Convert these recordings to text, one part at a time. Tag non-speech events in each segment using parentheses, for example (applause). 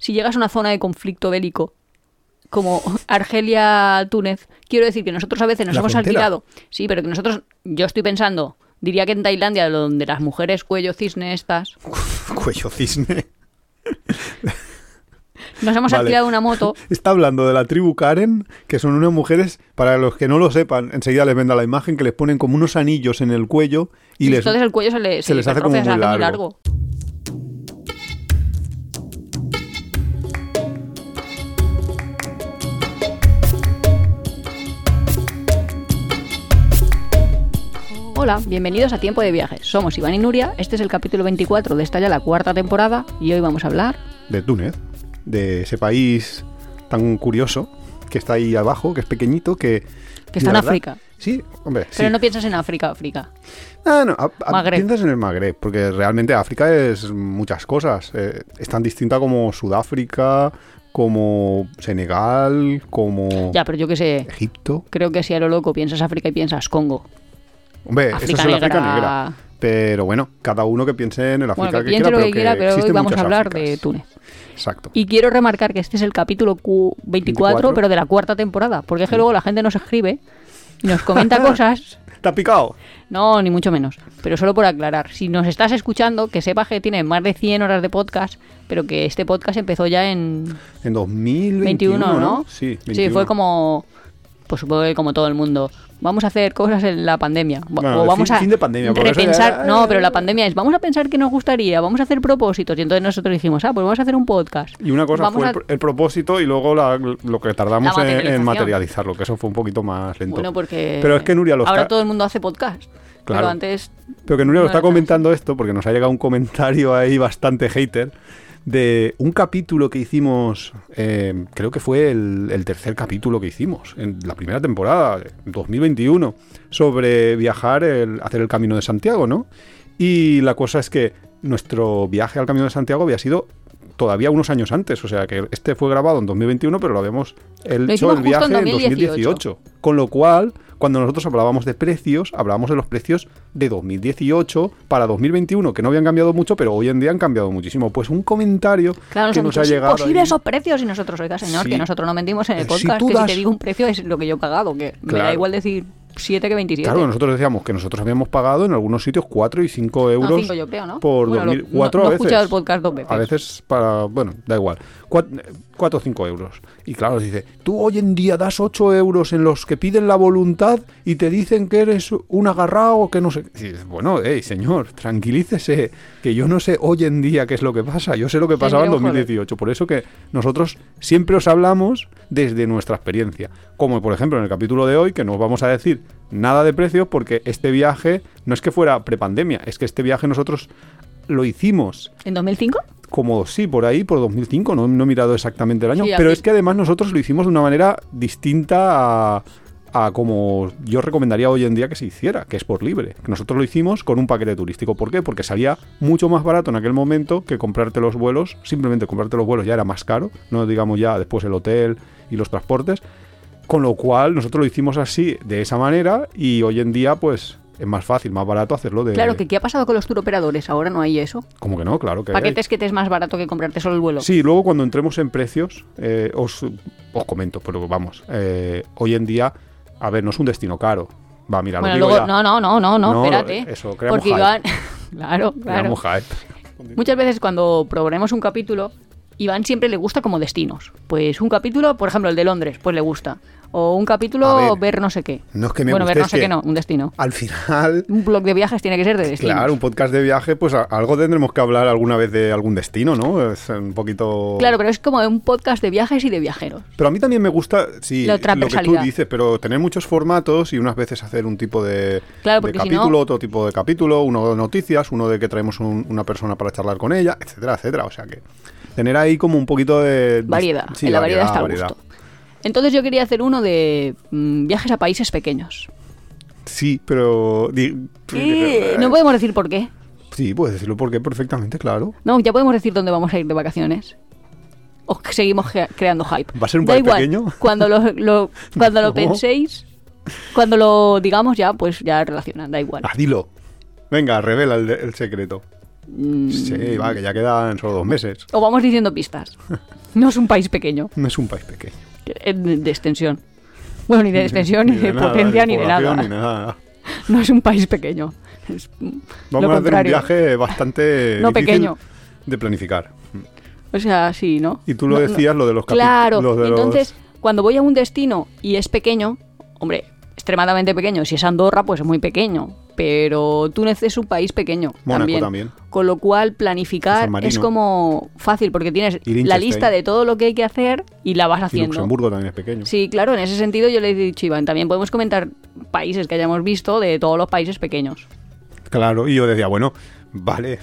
si llegas a una zona de conflicto bélico, como (laughs) Argelia, Túnez, quiero decir que nosotros a veces nos La hemos frontera. alquilado. Sí, pero que nosotros, yo estoy pensando, diría que en Tailandia, donde las mujeres cuello cisne estas, (laughs) Cuello cisne. nos hemos Vale. alquilado una moto. (laughs) Está hablando de la tribu Karen, que son unas mujeres, para los que no lo sepan, enseguida les venda la imagen, que les ponen como unos anillos en el cuello y, Y les... entonces el cuello se, le, se les hace como muy largo. Hola, bienvenidos a Tiempo de Viajes. Somos Iván y Nuria, este es el capítulo 24 de esta ya la cuarta temporada y hoy vamos a hablar... de Túnez, de ese país tan curioso que está ahí abajo, que es pequeñito, que... Que está en verdad- África. Sí, hombre, sí. Pero no piensas en África, África. Ah, no, a- a- piensas en el Magreb, porque realmente África es muchas cosas. eh, es tan distinta como Sudáfrica, como Senegal, como Ya, pero yo qué sé, Egipto. creo que si a lo loco piensas África y piensas Congo. Hombre, África eso es el África negra. negra. Pero bueno, cada uno que piense en el África Bueno, que que piense quiera, lo pero que quiera, pero hoy vamos a hablar Áfricas. de Túnez. Exacto. Y quiero remarcar que este es el capítulo Q 24, 24. pero de la cuarta temporada, porque es que luego la gente nos escribe y nos comenta (laughs) cosas ¿Te ha picado? No, ni mucho menos. Pero solo por aclarar, si nos estás escuchando, que sepas que tiene más de 100 horas de podcast, pero que este podcast empezó ya en En 2021, 21, ¿no? Sí, Sí, 21. fue como, pues supongo que como todo el mundo. Vamos a hacer cosas en la pandemia. Bueno, o vamos fin- a fin de pandemia, repensar. ya- No, pero la pandemia es, vamos a pensar qué nos gustaría, vamos a hacer propósitos. Y entonces nosotros dijimos, ah, pues vamos a hacer un podcast. Y una cosa Vamos fue a- el, pr- el propósito y luego la- lo que tardamos en- en, materializarlo, que eso fue un poquito más lento. Bueno, porque Pero es que Nuria lo ahora está- todo el mundo hace podcast. Claro. Pero antes Pero que Nuria lo está comentando esto porque nos ha llegado un comentario ahí bastante hater de un capítulo que hicimos, eh, creo que fue el, el tercer capítulo que hicimos en la primera temporada, de 2021, sobre viajar, el, hacer el Camino de Santiago, ¿no? Y la cosa es que nuestro viaje al Camino de Santiago había sido todavía unos años antes, o sea que este fue grabado en 2021, pero lo habíamos el- Lo hecho el viaje en en 2018. 2018. Con lo cual, cuando nosotros hablábamos de precios, hablábamos de los precios de 2018 para 2021, que no habían cambiado mucho, pero hoy en día han cambiado muchísimo. Pues un comentario Claro, que nos ha es llegado. imposible ahí". esos precios y nosotros, oiga señor, Sí. que nosotros no mentimos en el Eh, si podcast, tú que das- si te digo un precio es lo que yo he pagado, que me da igual decir 7 que 27. Claro, nosotros decíamos que nosotros habíamos pagado en algunos sitios 4 y 5 No, euros cinco yo creo, ¿no? por Bueno, lo- 2000, 4 no, no a he veces. escuchado el podcast dos veces. A veces para, bueno, da igual. 4 o 5 euros. Y claro, dice, tú hoy en día das 8 euros en los que piden la voluntad y te dicen que eres un agarrado, que no sé. Y bueno, hey, señor, tranquilícese, que yo no sé hoy en día qué es lo que pasa. Yo sé lo que pasaba en Tendremos, joder. 2018. Por eso que nosotros siempre os hablamos desde nuestra experiencia. Como por ejemplo en el capítulo de hoy, que no os vamos a decir nada de precios porque este viaje no es que fuera prepandemia, es que este viaje nosotros lo hicimos ¿En 2005? Como sí, por ahí, por 2005, no, no he mirado exactamente el año, Sí, pero es que además nosotros lo hicimos de una manera distinta a, a como yo recomendaría hoy en día que se hiciera, que es por libre. Nosotros lo hicimos con un paquete turístico. ¿Por qué? Porque salía mucho más barato en aquel momento que comprarte los vuelos. Simplemente comprarte los vuelos ya era más caro, no digamos ya después el hotel y los transportes. Con lo cual nosotros lo hicimos así, de esa manera, y hoy en día pues es más fácil, más barato hacerlo de... Claro, que ¿qué ha pasado con los turoperadores? Ahora no hay eso. Como que no, claro que hay. Paquetes que te es más barato que comprarte solo el vuelo. Sí, luego cuando entremos en precios, eh, os, os comento, pero vamos, eh, hoy en día, a ver, no es un destino caro. Va, mira, bueno, lo digo luego, ya. no, no, no, no, no, espérate. eso, creamos Porque. Iván, claro, (laughs) claro. Creamos. Muchas veces cuando proponemos un capítulo, Iván siempre le gusta como destinos. Pues un capítulo, por ejemplo, el de Londres, pues le gusta. O un capítulo ver, ver, no sé qué. no es que me bueno, guste, ver no sé qué no, un destino. Al final, (laughs) Un blog de viajes tiene que ser de destinos. claro, un podcast de viaje, pues algo tendremos que hablar alguna vez de algún destino, ¿no? Es un poquito... Claro, pero es como un podcast de viajes y de viajeros. Pero a mí también me gusta, sí, lo que tú dices, pero tener muchos formatos y unas veces hacer un tipo de, Claro, de porque si capítulo, no- otro tipo de capítulo, uno de noticias, uno de que traemos un- una persona para charlar con ella, etcétera, etcétera. O sea que tener ahí como un poquito de... Variedad. Sí, en la variedad, está a variedad. Entonces yo quería hacer uno de mm, viajes a países pequeños. Sí, pero... no podemos decir por qué. Sí, puedes decirlo porque perfectamente, claro. No, ya podemos decir dónde vamos a ir de vacaciones. O que seguimos creando hype. ¿Va a ser un país pequeño? Cuando lo, lo- (laughs) cuando lo penséis, cuando lo digamos ya, pues ya relacionan, da igual. Ah, dilo. Venga, revela el, el secreto. Mm, Sí, va, que ya quedan solo dos meses. O vamos diciendo pistas. (laughs) No es un país pequeño, No es un país pequeño. Eh, de extensión. Bueno, ni de extensión, ni de nada, potencia, ni de nada. ni nada. (laughs) No es un país pequeño. Es Vamos lo a hacer un viaje bastante (laughs) No difícil pequeño. de planificar. O sea, sí, ¿no? Y tú lo No, no. decías, lo de los Claro, entonces, cuando voy a un destino y es pequeño, hombre, extremadamente pequeño. Si es Andorra, pues es muy pequeño. Pero Túnez es un país pequeño Mónaco también. también. Con lo cual, planificar es como fácil, porque tienes la lista de todo lo que hay que hacer y la vas Y haciendo. Luxemburgo también es pequeño. Sí, claro, en ese sentido yo le he dicho, Iván, también podemos comentar países que hayamos visto de todos los países pequeños. Claro, y yo decía, bueno, vale,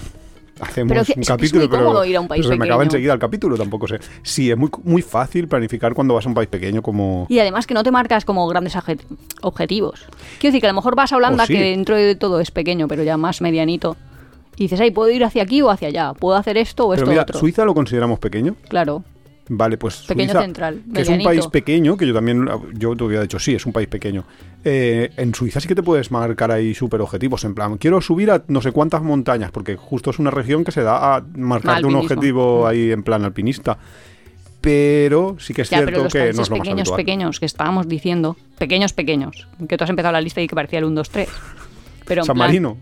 hacemos Pero que un es- es capítulo, muy pero, ir a un país pero se me acaba enseguida el capítulo, tampoco sé. Sí, es muy, muy fácil planificar cuando vas a un país pequeño como... Y además que no te marcas como grandes obje- objetivos. Quiero decir que a lo mejor vas a Holanda, Oh, sí. que dentro de todo es pequeño, pero ya más medianito. Y dices, ay, puedo ir hacia aquí o hacia allá, puedo hacer esto o Pero esto mira, otro. Suiza lo consideramos pequeño. Claro. Vale, pues Pequeño Suiza, central, que es un país pequeño, que yo también, yo te hubiera dicho, sí, es un país pequeño. Eh, en Suiza sí que te puedes marcar ahí súper objetivos, en plan, quiero subir a no sé cuántas montañas, porque justo es una región que se da a marcarte un objetivo ahí en plan alpinista. Pero sí que es Ya, pero cierto los que no países es lo más pequeños, pequeños que estábamos diciendo, pequeños, pequeños, que tú has empezado la lista y que parecía el 1, 2, 3. Pero San plan, Marino,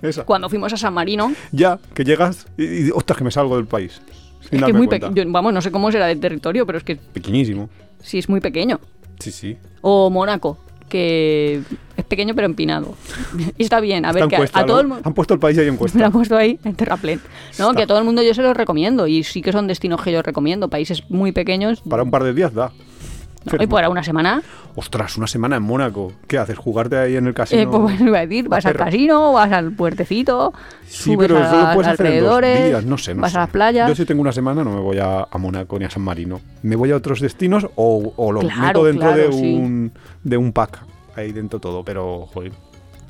esa. cuando fuimos a San Marino, Ya, que llegas y, y, ostras, que me salgo del país. Es que es muy pequeño. Vamos, no sé cómo será de territorio, pero es que Pequeñísimo. sí es muy pequeño. Sí, sí. O Mónaco, que es pequeño pero empinado. (laughs) Y está bien, a ver, que a, todo el mundo... Han puesto el país ahí en (laughs) Me lo han puesto ahí en terraplén. No, Está. que a todo el mundo yo se los recomiendo. Y sí que son destinos que yo recomiendo. Países muy pequeños. Para un par de días da. No, y para una semana, Ostras, una semana en Mónaco. ¿Qué haces? ¿Jugarte ahí en el casino? eh, pues iba a decir, vas al casino, vas al puertecito, Sí, subes pero a eso lo puedes hacer en dos días, no sé, no vas sé. a las playas. Yo si tengo una semana no me voy a, a Mónaco ni a San Marino. Me voy a otros destinos o, o lo Claro, meto dentro claro, de, sí. un, de un pack. Ahí dentro todo, pero, joder,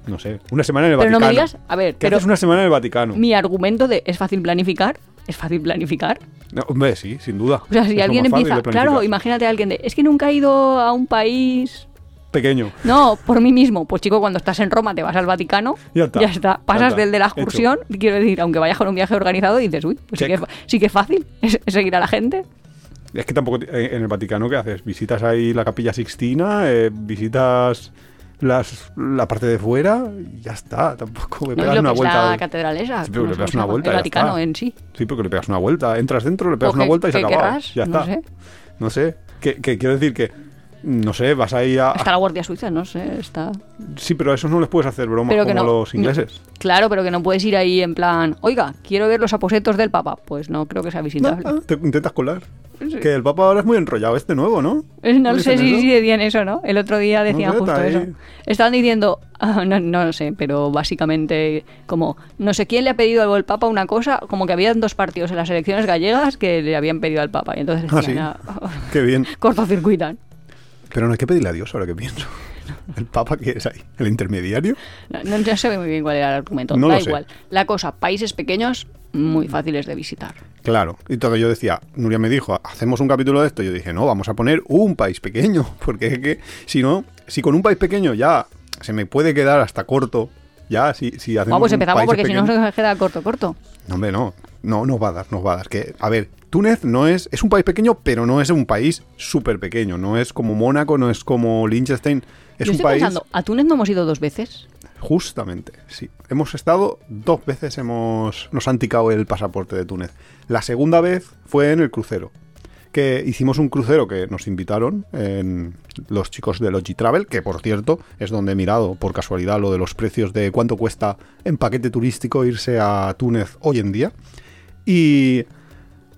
no sé. Una semana en el Pero no Vaticano. me digas, a ver, ¿Qué pero haces una semana en el Vaticano? mi argumento de es fácil planificar, es fácil planificar. No, hombre, sí, sin duda. O sea, si Es alguien empieza, claro, imagínate a alguien de, es que nunca he ido a un país Pequeño. No, por mí mismo. Pues chico, cuando estás en Roma te vas al Vaticano. Ya está. Pasas está. del de la excursión. Quiero decir, aunque vayas con un viaje organizado, dices, uy, pues sí que, fa- sí que es fácil es, es seguir a la gente. Es que tampoco eh, en el Vaticano, ¿qué haces? ¿Visitas ahí la capilla Sixtina? eh, ¿Visitas las, la parte de fuera? Y ya está. Tampoco me No, pegas lo una que es vuelta. la catedral esa. Sí, pero no le pegas una vuelta, El Vaticano está. en sí. Sí, porque le pegas una vuelta. Entras dentro, le pegas O una que- vuelta y se que acaba. Ya no está. sé. No sé. Que, que quiero decir que. No sé, vas ahí a. Está la Guardia Suiza, no sé, está... Sí, pero a esos no les puedes hacer bromas Pero como no. los ingleses. Claro, pero que no puedes ir ahí en plan, oiga, quiero ver los aposentos del Papa. Pues no creo que sea visitable. Ah, te intentas colar. Que el Papa ahora es muy enrollado, este nuevo, ¿no? Es- No ¿No sé si, decían eso, ¿no? El otro día decían sé, justo eso. Estaban diciendo, ah, no, no lo sé, pero básicamente como no sé quién le ha pedido al Papa una cosa, como que habían dos partidos en las elecciones gallegas que le habían pedido al Papa. Y entonces Ah, decían, sí. ah, Qué bien. (laughs) cortocircuitan. Pero no hay que pedirle a Dios ahora que pienso. ¿El Papa qué es ahí? ¿El intermediario? No, no, no sé muy bien cuál era el argumento. No da sé. igual. La cosa, países pequeños muy fáciles de visitar. Claro. Y todo yo decía, Nuria me dijo, hacemos un capítulo de esto. Yo dije, no, vamos a poner un país pequeño. (laughs) Porque es que, si no, si con un país pequeño ya se me puede quedar hasta corto, ya, si, si hacemos. Vamos, un empezamos país porque si no se queda corto, corto. No, hombre, no. No, nos va a dar, nos va a dar. Que, a ver, Túnez no es. Es un país pequeño, pero no es un país súper pequeño. No es como Mónaco, no es como Liechtenstein. Es Yo un estoy país. pensando, ¿a Túnez no hemos ido dos veces? Justamente, sí. Hemos estado dos veces, hemos, nos han ticado el pasaporte de Túnez. La segunda vez fue en el crucero. Que hicimos un crucero que nos invitaron en los chicos de Logitravel, que por cierto es donde he mirado por casualidad lo de los precios de cuánto cuesta en paquete turístico irse a Túnez hoy en día. Y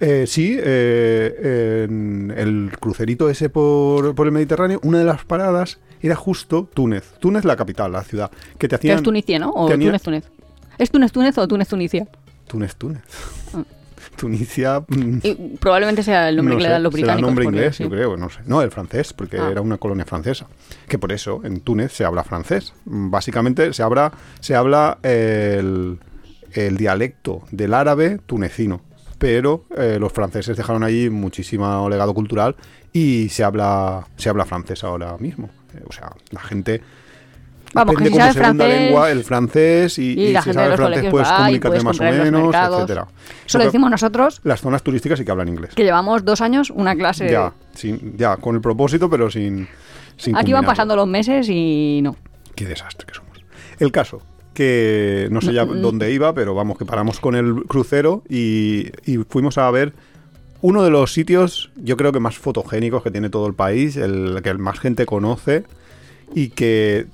eh, sí, eh, en el crucerito ese por, por el Mediterráneo, una de las paradas era justo Túnez. Túnez, la capital, la ciudad. Que te hacían. es Tunicia, ¿no? O Túnez, Túnez. ¿Es Túnez, Túnez o Túnez, Tunicia? Túnez, Túnez. Ah. (laughs) Tunisia. mm, Y probablemente sea el nombre no que le dan los británicos. nombre porque inglés, sí. yo creo, no sé. No, el francés, porque Ah. era una colonia francesa. Que por eso en Túnez se habla francés. Básicamente se habla, se habla el, el dialecto del árabe tunecino. Pero eh, los franceses dejaron allí muchísimo legado cultural y se habla, se habla francés ahora mismo. Eh, o sea, la gente Vamos, que aprende si como segunda francés- lengua el francés y, Y, y la si gente de sabes los francés puedes va y comunicarte puedes más o menos, etcétera. Eso lo decimos nosotros, Las zonas turísticas sí que hablan inglés. que llevamos dos años una clase... Ya, sin, ya, con el propósito, pero sin, sin Aquí van pasando los meses y no. Qué desastre que somos. El caso, que no sé ya No, mm. dónde iba, pero vamos, que paramos con el crucero y, y fuimos a ver uno de los sitios, yo creo que más fotogénicos que tiene todo el país, el que más gente conoce y que,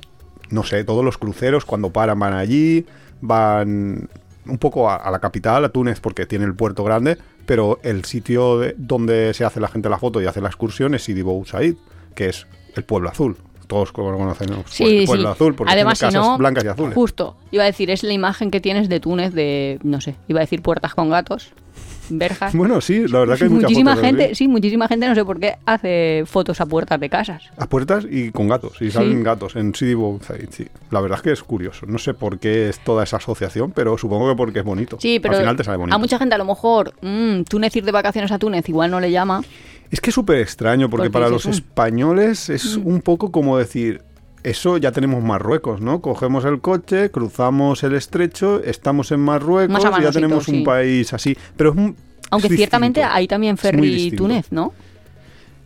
no sé, todos los cruceros cuando paran van allí, van un poco a, a la capital, a Túnez, porque tiene el puerto grande, pero el sitio de- donde se hace la gente la foto y hace la excursión es Sidi Bou Said, que es el pueblo azul. Todos lo conocemos. pues, Sí, pueblo sí. azul, porque Además, tiene si casas no, blancas y azules. justo, iba a decir, es la imagen que tienes de Túnez de, no sé, iba a decir puertas con gatos, verjas. (laughs) Bueno, sí, la verdad que hay muchísima fotos gente, sí, muchísima gente, no sé por qué, hace fotos a puertas de casas. A puertas y con gatos, y salen gatos en Bou Said, sí. La verdad es que es curioso. No sé por qué es toda esa asociación, pero supongo que porque es bonito. Sí, pero Al final te sale bonito. a mucha gente a lo mejor, mm, Túnez ir de vacaciones a Túnez igual no le llama. Es que es súper extraño, porque Porque para los "Mm". españoles es un poco como decir, eso ya tenemos Marruecos, ¿no? Cogemos el coche, cruzamos el estrecho, estamos en Marruecos y ya tenemos sí. un país así. Pero es un- Aunque es ciertamente distinto. hay también ferry. Túnez, ¿no?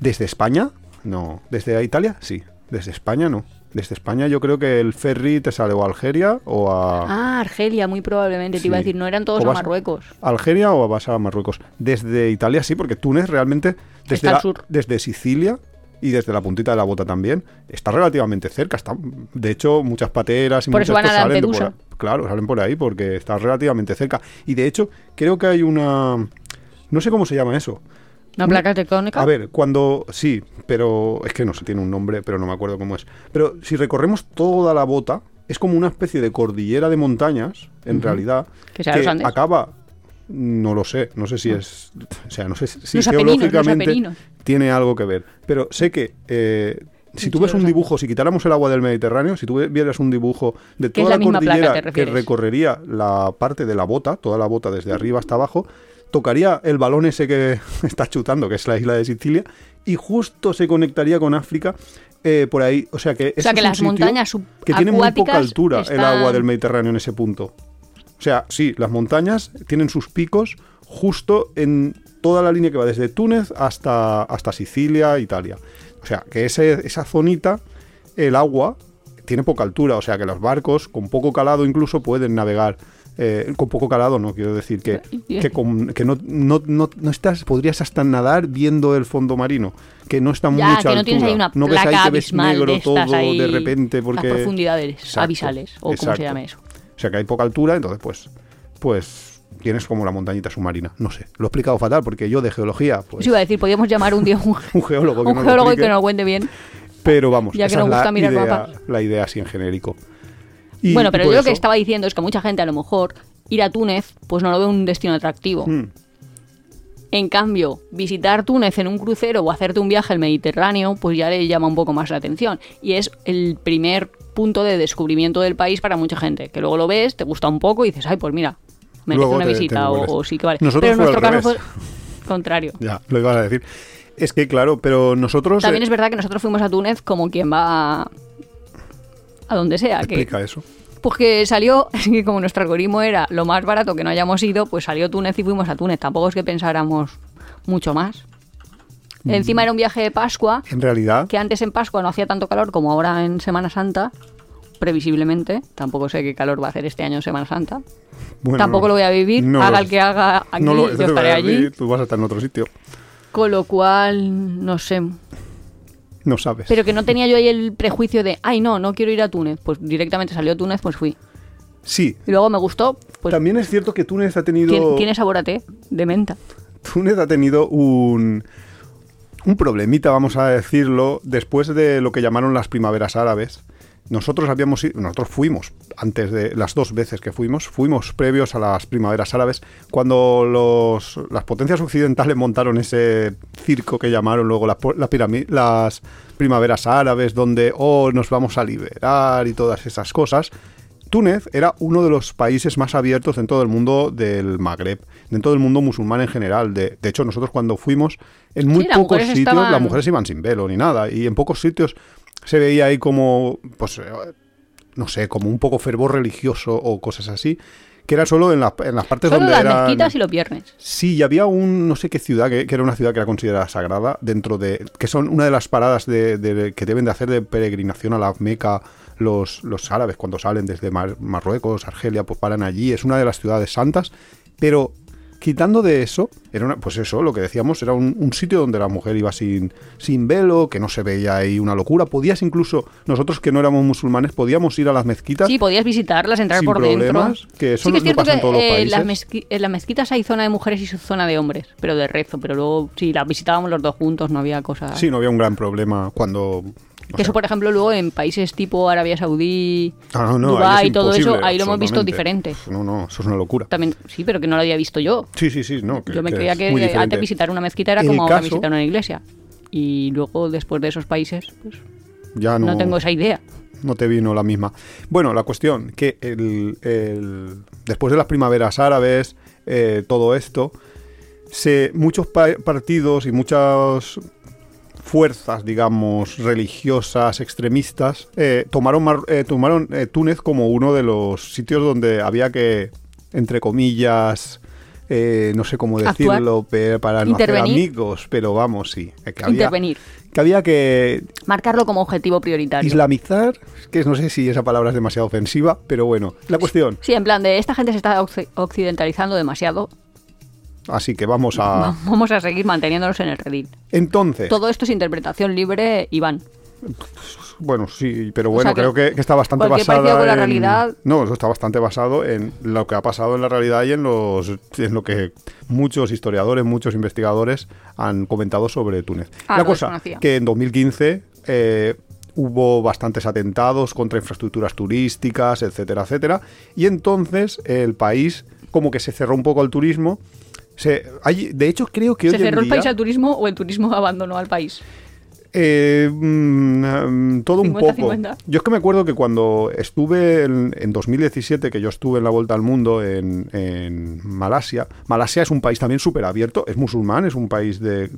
¿Desde España? No. ¿Desde Italia? Sí. Desde España no. Desde España yo creo que el ferry te sale o a Algeria o a... Ah, Argelia, muy probablemente. Te iba a Sí. decir, no eran todos a Marruecos. Algeria o vas a Marruecos. Desde Italia sí, porque Túnez realmente desde, la- sur. desde Sicilia y desde la puntita de la bota también está relativamente cerca. Está, de hecho, muchas pateras y Por muchas a cosas salen de por. Claro, salen por ahí porque está relativamente cerca. Y de hecho, creo que hay una... No sé cómo se llama eso. ¿Una placa tectónica? A ver, cuando... Sí, pero es que no sé, tiene un nombre, pero no me acuerdo cómo es. Pero si recorremos toda la bota, es como una especie de cordillera de montañas, en realidad, Que Andes. acaba... No lo sé, no sé si es... O sea, no sé si Los geológicamente Apeninos. tiene algo que ver. Pero sé que... eh, si tú ves un dibujo, si quitáramos el agua del Mediterráneo, si tú vieras un dibujo de Que toda la la, placa, cordillera que recorrería la parte de la bota, toda la bota desde arriba hasta abajo, tocaría el balón ese que (laughs) está chutando, que es la isla de Sicilia, y justo se conectaría con África eh, por ahí. O sea que, O sea, que es las montañas que tiene muy poca altura el agua del Mediterráneo en ese punto. O sea, sí, las montañas tienen sus picos justo en toda la línea que va desde Túnez hasta, hasta Sicilia, Italia. O sea, que ese- esa zonita, el agua tiene poca altura, o sea que los barcos con poco calado incluso pueden navegar. Eh, con poco calado, no quiero decir que, que, con- que no, no, no, no estás, podrías hasta nadar viendo el fondo marino, que no está Ya, mucha que no altura. tienes ahí una no ves ahí que ves negro de todo ahí, de repente porque Las profundidades Exacto, abisales, o como se exacto. llame eso. o sea que hay poca altura, entonces pues, pues tienes como la montañita submarina. No sé, lo he explicado fatal porque yo de geología, pues Eso iba a decir, podríamos llamar un día un, (laughs) un geólogo que un nos lo geólogo y que nos lo cuente bien. Pero vamos, ya que esa nos es gusta la, mirar idea, mapas. la idea así en genérico. Y- bueno, pero yo lo que estaba diciendo es que mucha gente a lo mejor ir a Túnez pues no lo ve un destino atractivo. Hmm, En cambio, visitar Túnez en un crucero o hacerte un viaje al Mediterráneo, pues ya le llama un poco más la atención. Y es el primer punto de descubrimiento del país para mucha gente. Que luego lo ves, te gusta un poco y dices, ay, pues mira, merece Luego una te- te visita o, sí que vale. Nosotros Pero en nuestro caso fue (laughs) contrario. Ya, lo ibas a decir. Es que claro, pero nosotros... También eh, es verdad que nosotros fuimos a Túnez como quien va a, a donde sea. Que, Explica eso. pues que salió, es (laughs) que como nuestro algoritmo era lo más barato que no hayamos ido, pues salió Túnez y fuimos a Túnez. Tampoco es que pensáramos mucho más. Mm. Encima era un viaje de Pascua, En realidad, que antes en Pascua no hacía tanto calor como ahora en Semana Santa, previsiblemente. Tampoco sé qué calor va a hacer este año en Semana Santa. bueno, Tampoco lo voy a vivir, no haga lo- el que haga aquí, no lo- yo (laughs) te voy a estaré allí. decir, Tú vas a estar en otro sitio. Con lo cual, no sé. No sabes. Pero que no tenía yo ahí el prejuicio de, ay, no, no quiero ir a Túnez. Pues directamente salió Túnez, pues fui. Sí, Y luego me gustó, pues también es cierto que Túnez ha tenido... tiene, tiene sabor a té de menta. Túnez ha tenido un, un problemita, vamos a decirlo, después de lo que llamaron las primaveras árabes. Nosotros habíamos ido- nosotros fuimos, antes de las dos veces que fuimos, fuimos previos a las primaveras árabes, cuando los, las potencias occidentales montaron ese circo que llamaron luego las, la primaveras árabes, donde, oh, nos vamos a liberar y todas esas cosas. Túnez era uno de los países más abiertos en todo el mundo del Magreb, en todo el mundo musulmán en general. De, de hecho, nosotros cuando fuimos, en muy Sí, pocos sitios, estaban- las mujeres iban sin velo ni nada, y en pocos sitios se veía ahí como, pues, eh, no sé, como un poco fervor religioso o cosas así, que era solo en, las- en las partes Solo donde las eran... mezquitas y los viernes. Sí, y había un, no sé qué ciudad, que, que era una ciudad que era considerada sagrada, dentro de, que son una de las paradas de, de- que deben de hacer de peregrinación a la Meca los, los árabes cuando salen desde Mar- Marruecos, Argelia, pues paran allí, es una de las ciudades santas, pero quitando de eso, era una, pues eso, lo que decíamos, era un, un sitio donde la mujer iba sin, sin velo, que no se veía ahí una locura, podías incluso, nosotros que no éramos musulmanes, podíamos ir a las mezquitas Sí, podías visitarlas, entrar sin por problemas, dentro. que eso sí no, que es no cierto pasa en todos los eh, países. las en las mezquitas hay zona de mujeres y zona de hombres, pero de rezo. Pero luego, si las visitábamos los dos juntos, no había cosa. Sí, no había un gran problema cuando... que eso, por ejemplo, luego en países tipo Arabia Saudí, Ah, no, no, ahí Dubái es y todo eso, ahí lo hemos visto diferente. No, no, eso es una locura. También, sí, pero que no lo había visto yo. Sí, sí, sí, no. Yo me creía que antes visitar una mezquita era como ahora visitar una iglesia. Y luego, después de esos países, pues Ya no, no, tengo esa idea. no te vino la misma. Bueno, la cuestión, que el, el- después de las primaveras árabes, eh, todo esto, se, muchos pa- partidos y muchas fuerzas, digamos, religiosas, extremistas, eh, tomaron, Mar- eh, tomaron eh, Túnez como uno de los sitios donde había que, entre comillas, eh, no sé cómo Actuar. decirlo, pe- para no hacer amigos, pero vamos, sí, que había, Intervenir. que había que Marcarlo como objetivo prioritario. Islamizar, que no sé si esa palabra es demasiado ofensiva, pero bueno, la cuestión. Sí, en plan de esta gente se está occ- occidentalizando demasiado. Así que vamos a... Vamos a seguir manteniéndonos en el redil. Entonces, Todo esto es interpretación libre, Iván. bueno, sí, pero bueno, sea que creo que, que está bastante basada con la en- realidad- No, eso está bastante basado en lo que ha pasado en la realidad y en, los, en lo que muchos historiadores, muchos investigadores han comentado sobre Túnez. Ah, la cosa, que en 2015... eh, Hubo bastantes atentados contra infraestructuras turísticas, etcétera, etcétera. Y entonces el país como que se cerró un poco al turismo. Se, hay, de hecho, creo que ¿Se hoy en cerró el país al turismo o el turismo abandonó al país? Eh, mm, mm, todo un 50-50. poco. Yo es que me acuerdo que cuando estuve en, en 2017, que yo estuve en la Vuelta al Mundo en, en Malasia, Malasia es un país también súper abierto, es musulmán, es un país de...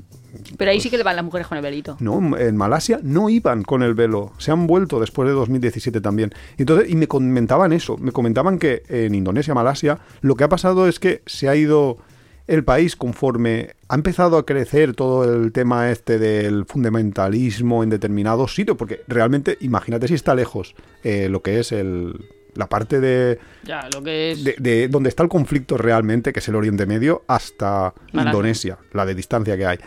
Pero ahí sí que le van las mujeres con el velito. No, en Malasia no iban con el velo, se han vuelto después de 2017 también. Entonces, y me comentaban eso, me comentaban que en Indonesia, Malasia, lo que ha pasado es que se ha ido el país conforme ha empezado a crecer todo el tema este del fundamentalismo en determinados sitios, porque realmente, imagínate si está lejos eh, lo que es el, la parte de, Ya, lo que es... de, de donde está el conflicto realmente, que es el Oriente Medio, hasta Malasia. Indonesia, la de distancia que hay.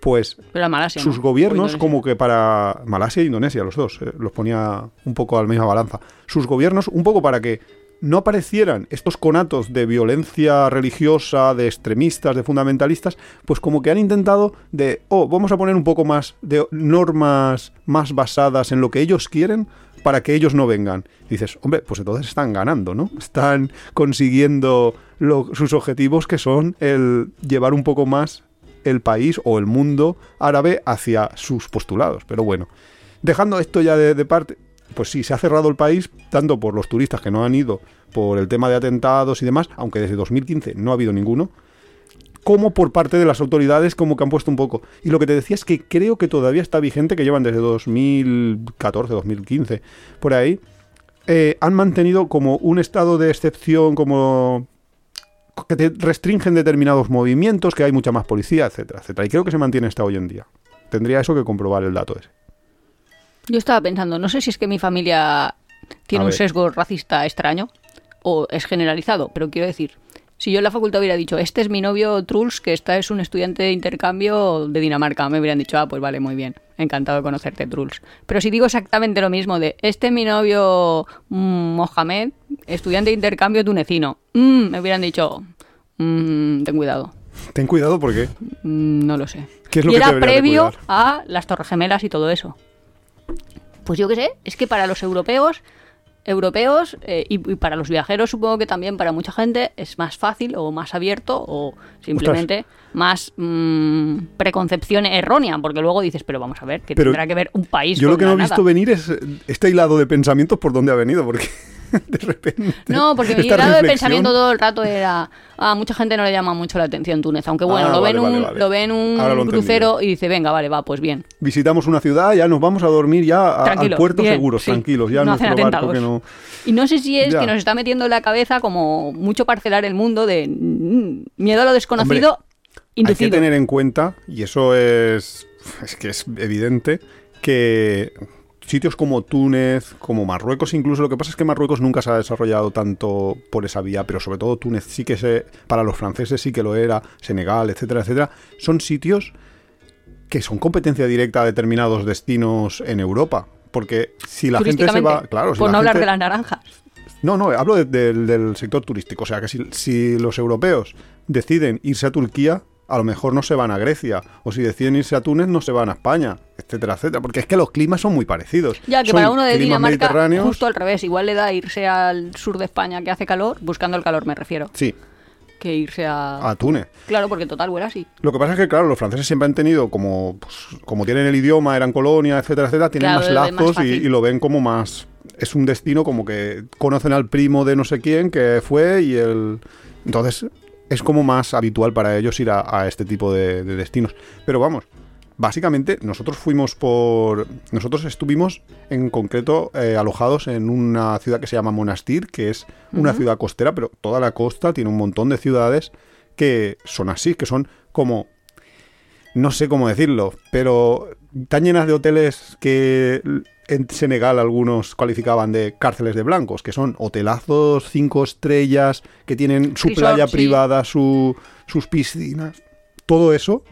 Pues Pero Malasia, sus gobiernos como que para Malasia e Indonesia, los dos, eh, los ponía un poco a la misma balanza. Sus gobiernos un poco para que no aparecieran estos conatos de violencia religiosa, de extremistas, de fundamentalistas, pues como que han intentado de, oh, vamos a poner un poco más de normas más basadas en lo que ellos quieren para que ellos no vengan. Dices, hombre, pues entonces están ganando, ¿no? Están consiguiendo lo- sus objetivos que son el llevar un poco más el país o el mundo árabe hacia sus postulados. Pero bueno, dejando esto ya de parte, pues sí, se ha cerrado el país, tanto por los turistas que no han ido, por el tema de atentados y demás, aunque desde 2015 no ha habido ninguno, como por parte de las autoridades como que han puesto un poco. Y lo que te decía es que creo que todavía está vigente, que llevan desde 2014, 2015, por ahí, eh, han mantenido como un estado de excepción, como que te restringen determinados movimientos, que hay mucha más policía, etcétera, etcétera. Y creo que se mantiene hasta hoy en día. Tendría eso que comprobar el dato ese. Yo estaba pensando, no sé si es que mi familia tiene un sesgo racista extraño o es generalizado, pero quiero decir, si yo en la facultad hubiera dicho, este es mi novio Truls, que esta es un estudiante de intercambio de Dinamarca, me hubieran dicho, ah, pues vale, muy bien, encantado de conocerte, Truls. Pero si digo exactamente lo mismo de, este es mi novio mm, Mohamed, estudiante de intercambio tunecino, mm, me hubieran dicho, mm, ten cuidado. Ten cuidado porque Mm, No lo sé. ¿Qué es lo y que era previo a las Torres Gemelas y todo eso. Pues yo qué sé, es que para los europeos, europeos eh, y, y para los viajeros supongo que también para mucha gente es más fácil o más abierto o simplemente más mm, preconcepción errónea, porque luego dices, pero vamos a ver, que tendrá que ver un país yo con lo que no he visto venir es este hilado de pensamientos por dónde ha venido, porque (laughs) de repente. No, porque mi grado de pensamiento todo el rato era. A mucha gente no le llama mucho la atención Túnez. Aunque bueno, Ah, lo, ven vale, un, vale. lo ven un lo crucero y dice, venga, vale, va, pues bien. Visitamos una ciudad, ya nos vamos a dormir ya a- al puerto bien, seguros, sí. tranquilos, ya No nuestro hacen barco que no... Y no sé si es Ya. que nos está metiendo en la cabeza como mucho parcelar el mundo de mm, miedo a lo desconocido Hay que tener en cuenta, y eso es, es que es evidente, que sitios como Túnez, como Marruecos incluso, lo que pasa es que Marruecos nunca se ha desarrollado tanto por esa vía, pero sobre todo Túnez sí que se, para los franceses sí que lo era, Senegal, etcétera, etcétera, son sitios que son competencia directa a determinados destinos en Europa. Porque si la gente se va... Claro, si por la no hablar de las naranjas. no, no, hablo de- del- del sector turístico. O sea, que si, si los europeos deciden irse a Turquía, a lo mejor no se van a Grecia. O si deciden irse a Túnez, no se van a España, etcétera, etcétera. Porque es que los climas son muy parecidos. Ya que Son para uno de Dinamarca, justo al revés, igual le da irse al sur de España que hace calor, buscando el calor me refiero, Sí, que irse a... a Túnez. Claro, porque total vuela así. Lo que pasa es que, claro, los franceses siempre han tenido, como, pues, como tienen el idioma, eran colonia, etcétera, etcétera, tienen Claro, más lazos y, y lo ven como más. Es un destino como que conocen al primo de no sé quién que fue y el. Entonces, es como más habitual para ellos ir a, a este tipo de, de destinos. Pero vamos, básicamente, nosotros fuimos por. Nosotros estuvimos en concreto eh, alojados en una ciudad que se llama Monastir, que es una ciudad costera, pero toda la costa tiene un montón de ciudades que son así, que son como no sé cómo decirlo, pero tan llenas de hoteles que en Senegal algunos calificaban de cárceles de blancos, que son hotelazos cinco estrellas, que tienen su Resort, playa sí. privada, su, sus piscinas, todo eso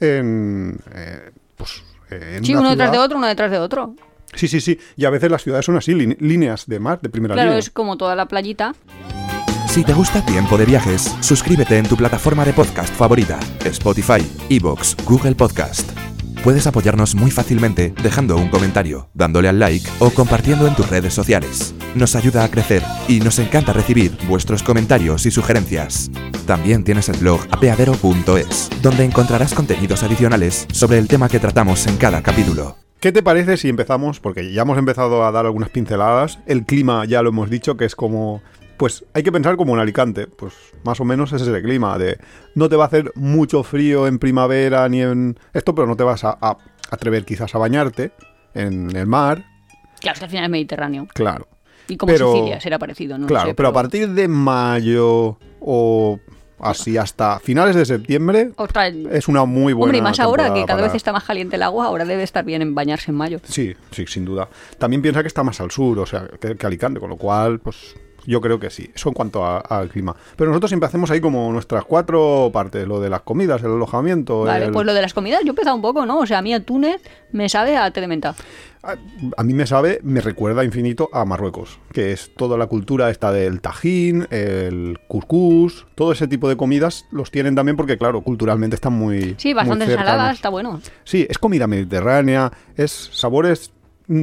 en, eh, pues, en Sí, una uno detrás de otro, uno detrás de otro. Sí, sí, sí. Y a veces las ciudades son así, lí- líneas de mar, de primera Claro, línea. es como toda la playita. Si te gusta Tiempo de Viajes, suscríbete en tu plataforma de podcast favorita, Spotify, Evox, Google Podcast. Puedes apoyarnos muy fácilmente dejando un comentario, dándole al like o compartiendo en tus redes sociales. Nos ayuda a crecer y nos encanta recibir vuestros comentarios y sugerencias. También tienes el blog apeadero.es, donde encontrarás contenidos adicionales sobre el tema que tratamos en cada capítulo. ¿Qué te parece si empezamos? Porque ya hemos empezado a dar algunas pinceladas. El clima ya lo hemos dicho que es como... Pues hay que pensar como en Alicante. Pues más o menos ese es el clima. De no te va a hacer mucho frío en primavera ni en esto, pero no te vas a, a atrever quizás a bañarte en el mar. Claro, es que al final es Mediterráneo. Claro. Y como Pero- Sicilia, será parecido, ¿no? claro, sé, pero a partir de mayo o así hasta finales de septiembre es una muy buena Hombre, y más ahora que cada para- vez está más caliente el agua, ahora debe estar bien en bañarse en mayo. Sí, sí, sin duda. También piensa que está más al sur, o sea, que, que Alicante, con lo cual, pues yo creo que sí. Eso en cuanto a- al clima. Pero nosotros siempre hacemos ahí como nuestras cuatro partes, lo de las comidas, el alojamiento. Vale, el- pues lo de las comidas yo he empezado un poco, ¿no? O sea, a mí a Túnez me sabe a té de menta. a, a mí me sabe, me recuerda infinito a Marruecos, que es toda la cultura esta del tajín, el couscous, todo ese tipo de comidas los tienen también porque, claro, culturalmente están muy. Sí, bastante ensalada, está bueno. Sí, es comida mediterránea, es sabores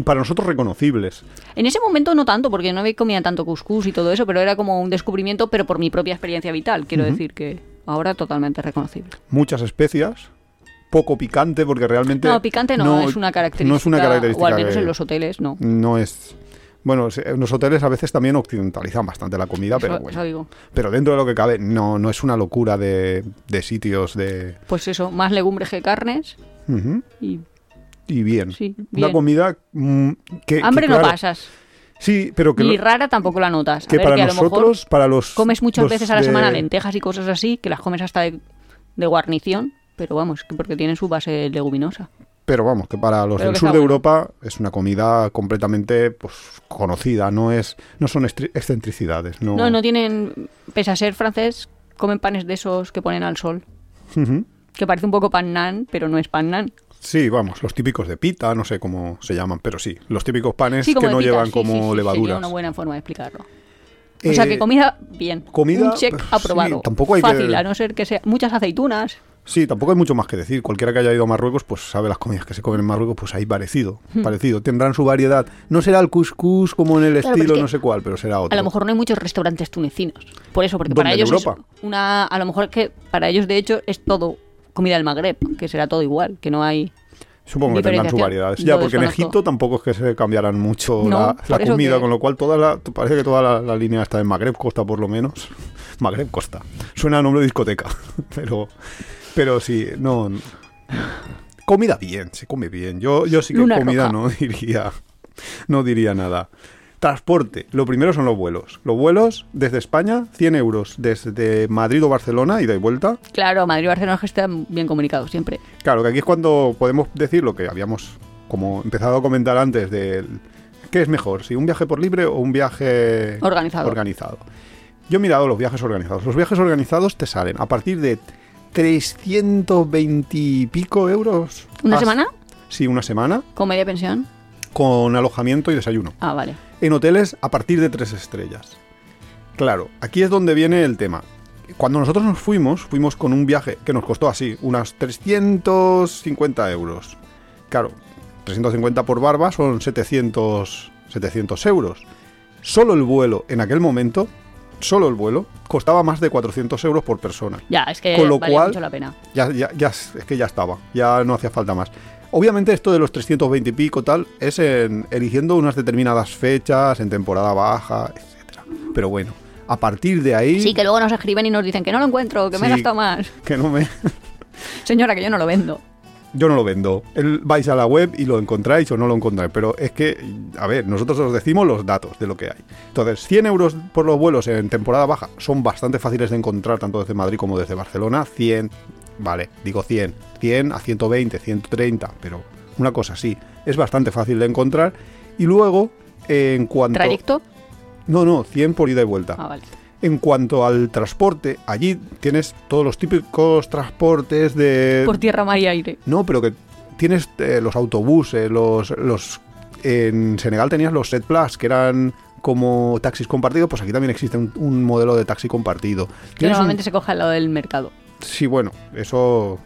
para nosotros reconocibles. En ese momento no tanto, porque no había comía tanto couscous y todo eso, pero era como un descubrimiento, pero por mi propia experiencia vital. Quiero decir que ahora totalmente reconocible. muchas especias, poco picante, porque realmente. No, picante no, es una característica. No es una característica. O al menos en los hoteles, no. No es. Bueno, en los hoteles a veces también occidentalizan bastante la comida, pero Eso- bueno. eso digo. Pero dentro de lo que cabe, no, no es una locura de, de sitios de. Pues eso, más legumbres que carnes y Y bien. Sí, Una comida mm, que. que hambre no pasas. Sí, pero que, rara tampoco la notas. A que ver, para que a lo mejor nosotros, para los. comes muchas los veces a la de- semana lentejas y cosas así, que las comes hasta de, de guarnición, pero vamos, que porque tienen su base leguminosa. Pero vamos, que para los Pero del sur de bueno. Europa es una comida completamente pues, conocida, no es no son excentricidades. No, No, no tienen, pese a ser francés, comen panes de esos que ponen al sol, que parece un poco pan nan, pero no es pan nan. Sí, vamos, los típicos de pita, no sé cómo se llaman, pero sí, los típicos panes Sí, que no pita, llevan sí, como sí, sí, levaduras. Sería una buena forma de explicarlo. O sea, Eh, que comida, bien. comida, Un check pues, aprobado. tampoco hay que- Fácil, a no ser que sea muchas aceitunas. Sí, tampoco hay mucho más que decir. Cualquiera que haya ido a Marruecos, pues sabe las comidas que se comen en Marruecos, pues hay parecido, parecido. Tendrán su variedad. No será el couscous como en el Hmm. Claro, estilo, es que no sé cuál, pero será otro. A lo mejor no hay muchos restaurantes tunecinos. Por eso, porque para ¿En ellos es una. A lo mejor que para ellos, de hecho, es todo comida del Magreb, que será todo igual, que no hay. Supongo que tendrán sus variedades. Ya, porque en. Egipto tampoco es que se cambiaran mucho No, la, comida, que- con lo cual toda la, parece que toda la, la línea está en Magreb Costa, por lo menos. (laughs) Magreb Costa. Suena a nombre de discoteca. (laughs) Pero, pero sí, no. Comida bien, se come bien. Yo, yo sí que Luna comida roja. no (laughs) diría, no diría nada. Transporte. Lo primero son los vuelos. Los vuelos desde España, 100 euros. Desde Madrid o Barcelona, ida y vuelta. Claro, Madrid y Barcelona están bien comunicados siempre. Claro, que aquí es cuando podemos decir lo que habíamos como empezado a comentar antes de qué es mejor, si un viaje por libre o un viaje Organizado. organizado. Yo he mirado los viajes organizados. Los viajes organizados te salen a partir de 320 y pico euros. ¿Una semana? Sí, una semana, ¿Con media pensión? Con alojamiento y desayuno. Ah, vale. En hoteles a partir de tres estrellas. Claro, aquí es donde viene el tema. Cuando nosotros nos fuimos, fuimos con un viaje que nos costó así, unas 350 euros. Claro, 350 por barba son 700, 700 euros. Solo el vuelo en aquel momento, solo el vuelo, costaba más de 400 euros por persona. Ya, es que Con lo valía cual- mucho la pena. Ya, ya, ya, es que ya estaba, ya no hacía falta más. Obviamente esto de los 320 y pico tal es en, eligiendo unas determinadas fechas, en temporada baja, etcétera. Pero bueno, a partir de ahí, Sí, que luego nos escriben y nos dicen que no lo encuentro, que me he Sí. gastado más. que no me, (laughs) Señora, que yo no lo vendo. yo no lo vendo. El- vais a la web y lo encontráis o no lo encontráis. Pero es que, a ver, nosotros os decimos los datos de lo que hay. Entonces, 100 euros por los vuelos en temporada baja son bastante fáciles de encontrar tanto desde Madrid como desde Barcelona. 100, vale, digo 100. 100 a 120, 130, pero una cosa así. Es bastante fácil de encontrar. Y luego, en cuanto... ¿Trayecto? No, no, 100 por ida y vuelta. Ah, vale. En cuanto al transporte, allí tienes todos los típicos transportes de... Por tierra, mar y aire. No, pero que tienes eh, los autobuses, los, los... En Senegal tenías los Set Plus, que eran como taxis compartidos, pues aquí también existe un, un modelo de taxi compartido. Que un- normalmente se coge al lado del mercado. Sí, bueno, eso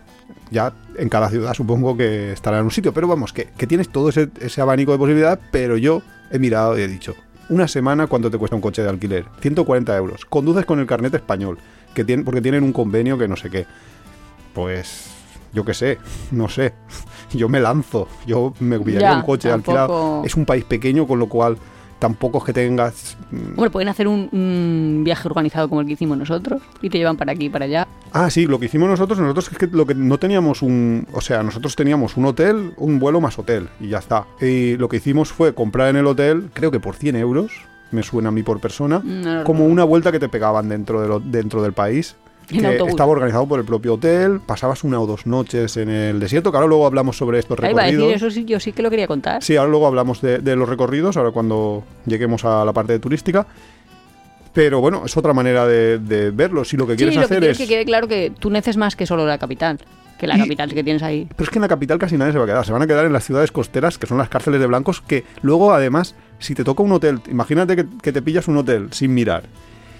ya en cada ciudad supongo que estará en un sitio, pero vamos, que, que tienes todo ese, ese abanico de posibilidades, pero yo he mirado y he dicho, una semana cuánto te cuesta un coche de alquiler, 140 euros, conduces con el carnet español, que tiene, porque tienen un convenio que no sé qué, pues yo qué sé, no sé, (laughs) yo me lanzo, yo me pillaría un coche tampoco- alquilado, es un país pequeño, con lo cual tampoco es que tengas... mm, Hombre, pueden hacer un, un viaje organizado como el que hicimos nosotros y te llevan para aquí y para allá. Ah, sí, lo que hicimos nosotros, nosotros es que lo que no teníamos un, o sea, nosotros teníamos un hotel, un vuelo más hotel y ya está. Y lo que hicimos fue comprar en el hotel, creo que por 100 euros, me suena a mí por persona, No lo como una vuelta que te pegaban dentro, de lo- dentro del país. Que estaba organizado por el propio hotel, pasabas una o dos noches en el desierto, que ahora luego hablamos sobre estos Ahí va a recorridos. decir, eso sí, yo sí que lo quería contar. Sí, ahora luego hablamos de, de los recorridos, ahora cuando lleguemos a la parte de turística. Pero bueno, es otra manera de, de verlo. Si lo que Sí, quieres lo hacer es... que quede claro que tú neces más que solo la capital. Que la Y- capital que tienes ahí. Pero es que en la capital casi nadie se va a quedar. Se van a quedar en las ciudades costeras, que son las cárceles de blancos, que luego además, si te toca un hotel, imagínate que, que te pillas un hotel sin mirar.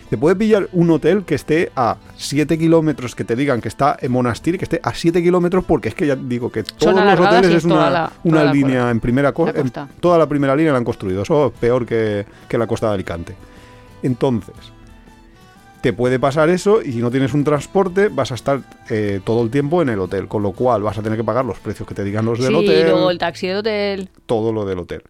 Te puede pillar un hotel que esté a 7 kilómetros, que te digan que está en Monastir, que esté a 7 kilómetros, porque es que ya digo que todos los hoteles es una, la- una línea en primera costa. toda la primera línea la han construido. Eso es peor que, que la costa de Alicante. Entonces, te puede pasar eso y si no tienes un transporte vas a estar eh, todo el tiempo en el hotel, con lo cual vas a tener que pagar los precios que te digan los del Sí, hotel, luego el taxi de hotel. todo lo del hotel.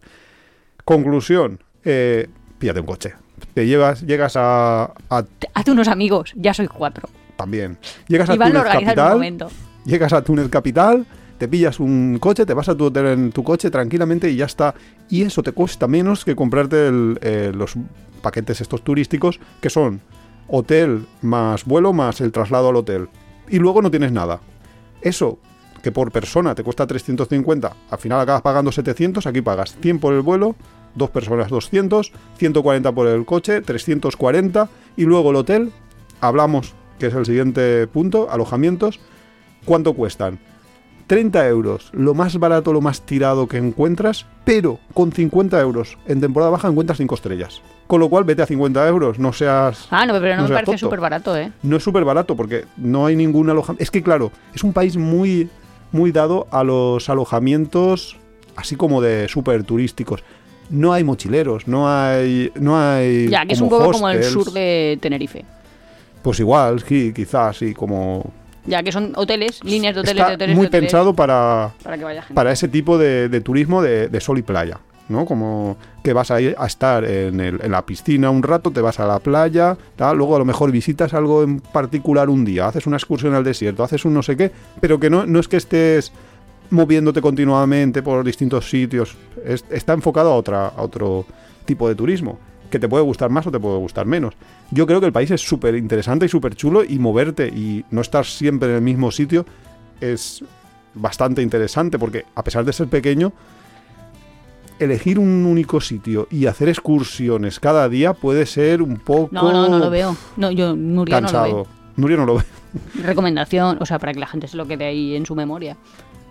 Conclusión, eh, píllate un coche. Te llevas, llegas a, a- Te- Hazte unos amigos, ya soy cuatro. también. Llegas a Y van a Túnez capital, momento. llegas a Túnez capital, te pillas un coche, te vas a tu hotel en tu coche tranquilamente y ya está. Y eso te cuesta menos que comprarte el, eh, los paquetes estos turísticos que son hotel más vuelo más el traslado al hotel. Y luego no tienes nada. Eso que por persona te cuesta 350, al final acabas pagando 700, aquí pagas 100 por el vuelo, dos personas 200, 140 por el coche, 340 y luego el hotel, hablamos que es el siguiente punto, alojamientos, ¿cuánto cuestan? 30 euros, lo más barato, lo más tirado que encuentras, pero con 50 euros en temporada baja encuentras 5 estrellas. Con lo cual vete a 50 euros, no seas... Ah, no, pero no, No me parece súper barato, ¿eh? No es súper barato porque no hay ningún alojamiento. Es que claro, es un país muy, muy dado a los alojamientos así como de súper turísticos. No hay mochileros, no hay... No hay Ya, que es un poco como el sur de Tenerife. Pues igual, sí, quizás, sí, como... Ya que son hoteles, líneas de hoteles, Está de hoteles, muy de hoteles, pensado para, para que vaya gente. para ese tipo de, de turismo de, de sol y playa, ¿no? Como que vas a ir a estar en, el- en la piscina un rato, te vas a la playa, tal, luego a lo mejor visitas algo en particular un día, haces una excursión al desierto, haces un no sé qué, pero que no, no es que estés moviéndote continuamente por distintos sitios, es- está enfocado a, otra, a otro tipo de turismo, que te puede gustar más o te puede gustar menos. Yo creo que el país es súper interesante y súper chulo y moverte y no estar siempre en el mismo sitio es bastante interesante porque a pesar de ser pequeño, elegir un único sitio y hacer excursiones cada día puede ser un poco No, no, no lo veo. No, yo, Nuria, no lo cansado. veo. Nuria no lo ve. Recomendación, o sea, para que la gente se lo quede ahí en su memoria.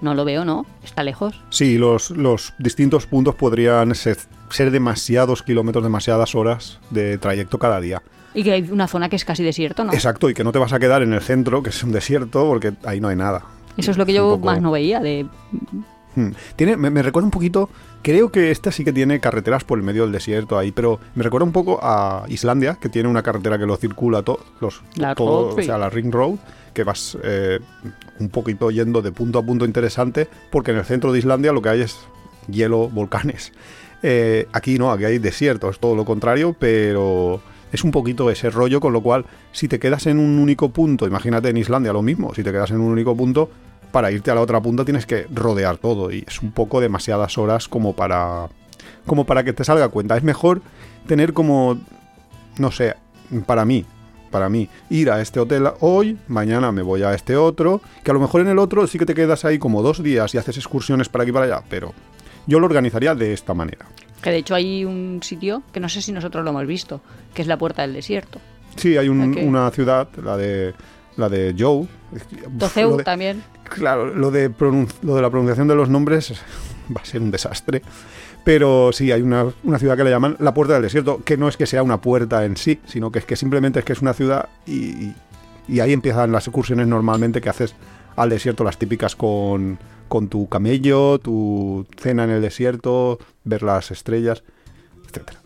No lo veo, ¿no? Está lejos. Sí, los, los distintos puntos podrían ser, ser demasiados kilómetros, demasiadas horas de trayecto cada día. Y que hay una zona que es casi desierto, ¿no? Exacto, y que no te vas a quedar en el centro, que es un desierto, porque ahí no hay nada. Eso es lo que yo poco- más no veía de Hmm. Tiene, me, me recuerda un poquito, creo que esta sí que tiene carreteras por el medio del desierto ahí, pero me recuerda un poco a Islandia, que tiene una carretera que lo circula todo, los, La todo, o sea, la Ring Road, que vas eh, un poquito yendo de punto a punto interesante, porque en el centro de Islandia lo que hay es hielo, volcanes. Eh, aquí no, aquí hay desierto, es todo lo contrario, pero es un poquito ese rollo, con lo cual, si te quedas en un único punto, imagínate en Islandia lo mismo, si te quedas en un único punto, para irte a la otra punta tienes que rodear todo y es un poco demasiadas horas como para como para que te salga cuenta. Es mejor tener como no sé, para mí, para mí ir a este hotel hoy, mañana me voy a este otro, que a lo mejor en el otro sí que te quedas ahí como dos días y haces excursiones para aquí y para allá, pero yo lo organizaría de esta manera. que de hecho hay un sitio que no sé si nosotros lo hemos visto, que es la Puerta del Desierto. Sí, hay un- una ciudad, la de la de Joe. Toceu de- también. Claro, lo de, lo de la pronunciación de los nombres (laughs) va a ser un desastre. Pero sí, hay una, una ciudad que le llaman la Puerta del Desierto, que no es que sea una puerta en sí, sino que es que simplemente es que es una ciudad y, y- ahí empiezan las excursiones normalmente que haces al desierto, las típicas con, con tu camello, tu cena en el desierto, ver las estrellas, etcétera.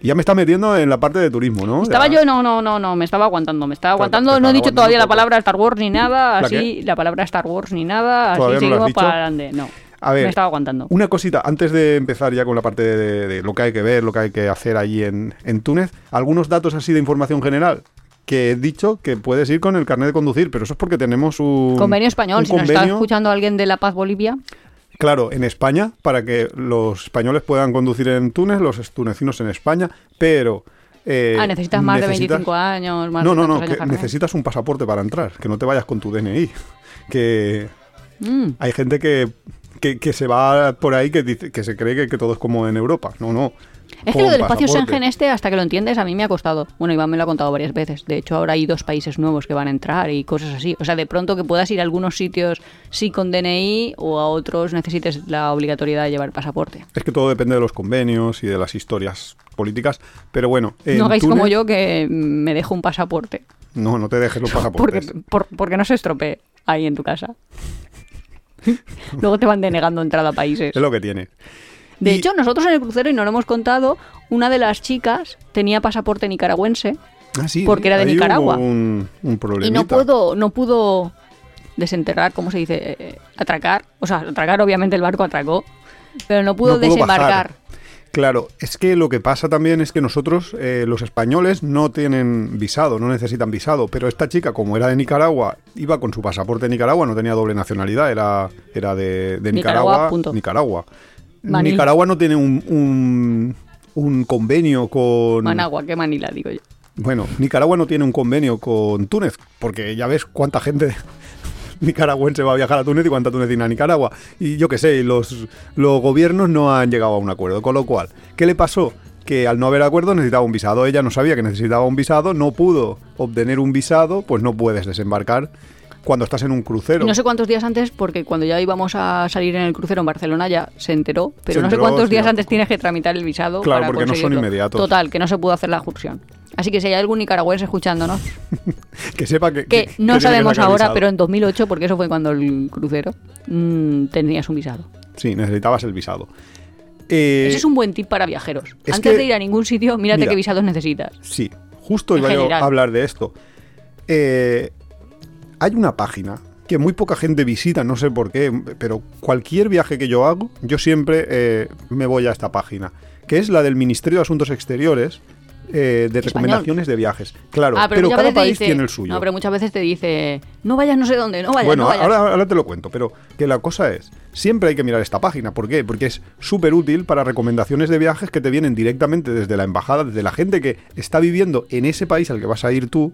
Y ya me está metiendo en la parte de turismo, ¿no? Estaba Ya- yo, no, no, no, no, me estaba aguantando, me estaba aguantando. No he dicho todavía la palabra Star Wars ni nada, ¿La así, la palabra Star Wars ni nada, así ¿Todavía no seguimos para adelante. No, A ver, me estaba aguantando. Una cosita, antes de empezar ya con la parte de, de lo que hay que ver, lo que hay que hacer allí en, en Túnez, algunos datos así de información general que he dicho que puedes ir con el carnet de conducir, pero eso es porque tenemos un Convenio español, un si nos está convenio, escuchando alguien de La Paz, Bolivia, Claro, en España, para que los españoles puedan conducir en Túnez, los tunecinos en España, pero... eh, ah, necesitas más de necesitas- 25 años, más No, de no, no, que necesitas un pasaporte para entrar, que no te vayas con tu DNI. (laughs) Que Mm, hay gente que, que, que se va por ahí que, dice, que se cree que, que todo es como en Europa. No, no. Es que lo del espacio. Schengen este, hasta que lo entiendes, a mí me ha costado. Bueno, Iván me lo ha contado varias veces. De hecho, ahora hay dos países nuevos que van a entrar y cosas así. O sea, de pronto que puedas ir a algunos sitios sí con DNI o a otros necesites la obligatoriedad de llevar pasaporte. Es que todo depende de los convenios y de las historias políticas. Pero bueno. en no hagáis Túnez- como yo que me dejo un pasaporte. No, no te dejes los (laughs) Porque, pasaportes. por- porque no se estropee ahí en tu casa. (laughs) Luego te van denegando entrada a países. Es lo que tiene. De Y- hecho, nosotros en el crucero, y no lo hemos contado, una de las chicas tenía pasaporte nicaragüense Ah, sí, porque era de Nicaragua. Un, un y no pudo, no pudo desenterrar, ¿cómo se dice? Eh, atracar. O sea, atracar, obviamente el barco atracó, pero no pudo No pudo desembarcar. bajar. Claro, es que lo que pasa también es que nosotros, eh, los españoles, no tienen visado, no necesitan visado, pero esta chica, como era de Nicaragua, iba con su pasaporte de Nicaragua, no tenía doble nacionalidad, era, era de, de Nicaragua, Nicaragua. punto. Nicaragua. Nicaragua no tiene un, un, un convenio con... Managua, qué Manila, digo yo. Bueno, Nicaragua no tiene un convenio con Túnez, porque ya ves cuánta gente nicaragüense va a viajar a Túnez y cuánta tunecina a Nicaragua. Y yo qué sé, los, los gobiernos no han llegado a un acuerdo. Con lo cual, ¿qué le pasó? Que al no haber acuerdo necesitaba un visado. Ella no sabía que necesitaba un visado, no pudo obtener un visado, pues no puedes desembarcar cuando estás en un crucero. Y no sé cuántos días antes, porque cuando ya íbamos a salir en el crucero en Barcelona ya se enteró, pero Se no sé cuántos días antes tienes que tramitar el visado Claro, para porque no son inmediatos. Total, que no se pudo hacer la excursión. Así que si hay algún nicaragüense escuchándonos, (laughs) que sepa que... que que- no que sabemos ahora, visado. pero en 2008, porque eso fue cuando el crucero, mm, tenías un visado. Sí, necesitabas el visado. Eh, Ese es un buen tip para viajeros. es Antes de ir a ningún sitio, mírate Mira. qué visados necesitas. Sí, justo iba yo a hablar de esto. Eh, hay una página que muy poca gente visita, no sé por qué, pero cualquier viaje que yo hago, yo siempre eh, me voy a esta página, que es la del Ministerio de Asuntos Exteriores, eh, de recomendaciones de viajes. Claro, Ah, pero, cada país dice- tiene el suyo. No, pero muchas veces te dice, no vayas no sé dónde, no vayas, bueno, no vayas. ahora, ahora te lo cuento, pero que la cosa es, siempre hay que mirar esta página. ¿Por qué? Porque es súper útil para recomendaciones de viajes que te vienen directamente desde la embajada, desde la gente que está viviendo en ese país al que vas a ir tú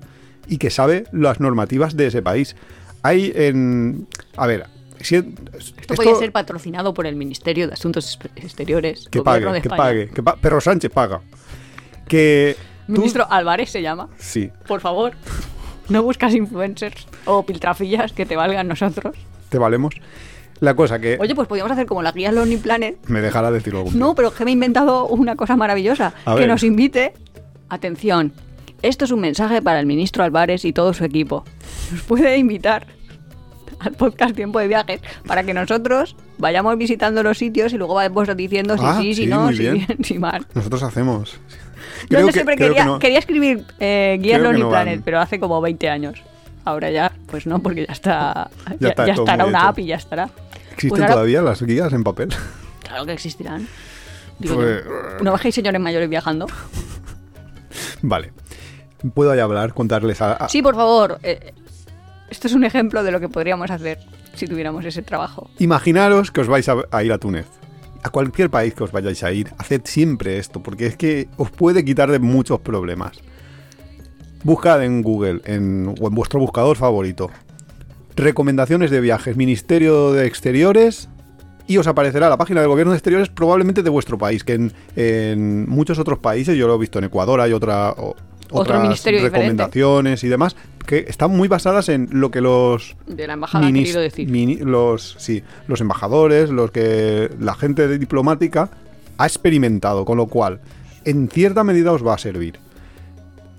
y que sabe las normativas de ese país. Hay en... A ver, si, Esto, podría ser patrocinado por el Ministerio de Asuntos Exteriores. que pague, de que pague, que pa- Perro Sánchez paga. Que tú- Ministro Álvarez se llama. Sí, Por favor, no buscas influencers o piltrafillas que te valgan nosotros. te valemos. La cosa que Oye, pues podríamos hacer como la guía Lonely Planet. me dejará decirlo algún día. No, pero que me he inventado una cosa maravillosa. A que ver. nos invite. Atención, esto es un mensaje para el ministro Álvarez y todo su equipo. Nos puede invitar al podcast Tiempo de Viajes para que nosotros vayamos visitando los sitios y luego vamos diciendo si Ah, sí, si sí, no, si bien, (laughs) si mal. Nosotros hacemos. Yo Creo no que- siempre creo que quería, no. quería escribir eh, que Lonely no van. Planet, pero hace como 20 años. Ahora ya, pues no, porque ya está. Ya, está ya estará una hecho. app y ya estará. ¿Existen Pues ahora- todavía las guías en papel? (laughs) Claro que existirán. Digo Pues- yo. ¿No bajéis señores mayores viajando? (laughs) Vale. ¿Puedo ya hablar, contarles a, a- Sí, por favor. eh, esto es un ejemplo de lo que podríamos hacer si tuviéramos ese trabajo. Imaginaros que os vais a, a ir a Túnez. A cualquier país que os vayáis a ir, haced siempre esto, porque es que os puede quitar de muchos problemas. Buscad en Google en, o en vuestro buscador favorito. Recomendaciones de viajes, Ministerio de Exteriores. Y os aparecerá la página del Gobierno de Exteriores probablemente de vuestro país, que en, en muchos otros países, yo lo he visto en Ecuador, hay otra, otras ministerio diferente. recomendaciones y demás, que están muy basadas en lo que los De la embajada, minis- decir. mini- los, sí, los embajadores, los que la gente de diplomática ha experimentado, con lo cual, en cierta medida os va a servir.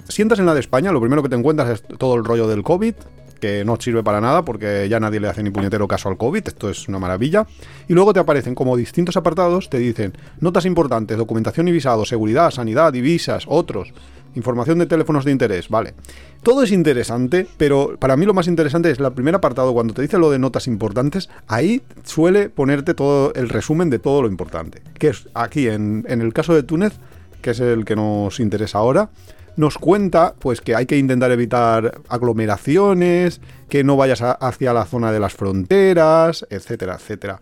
Sientas en la de España, lo primero que te encuentras es todo el rollo del COVID, que no sirve para nada porque ya nadie le hace ni puñetero caso al COVID, esto es una maravilla. Y luego te aparecen como distintos apartados, te dicen notas importantes, documentación y visado, seguridad, sanidad, divisas, otros, información de teléfonos de interés, vale. Todo es interesante, pero para mí lo más interesante es el primer apartado, cuando te dice lo de notas importantes, ahí suele ponerte todo el resumen de todo lo importante. Que es aquí, en, el caso de Túnez, que es el que nos interesa ahora, nos cuenta pues que hay que intentar evitar aglomeraciones, que no vayas hacia la zona de las fronteras, etcétera, etcétera.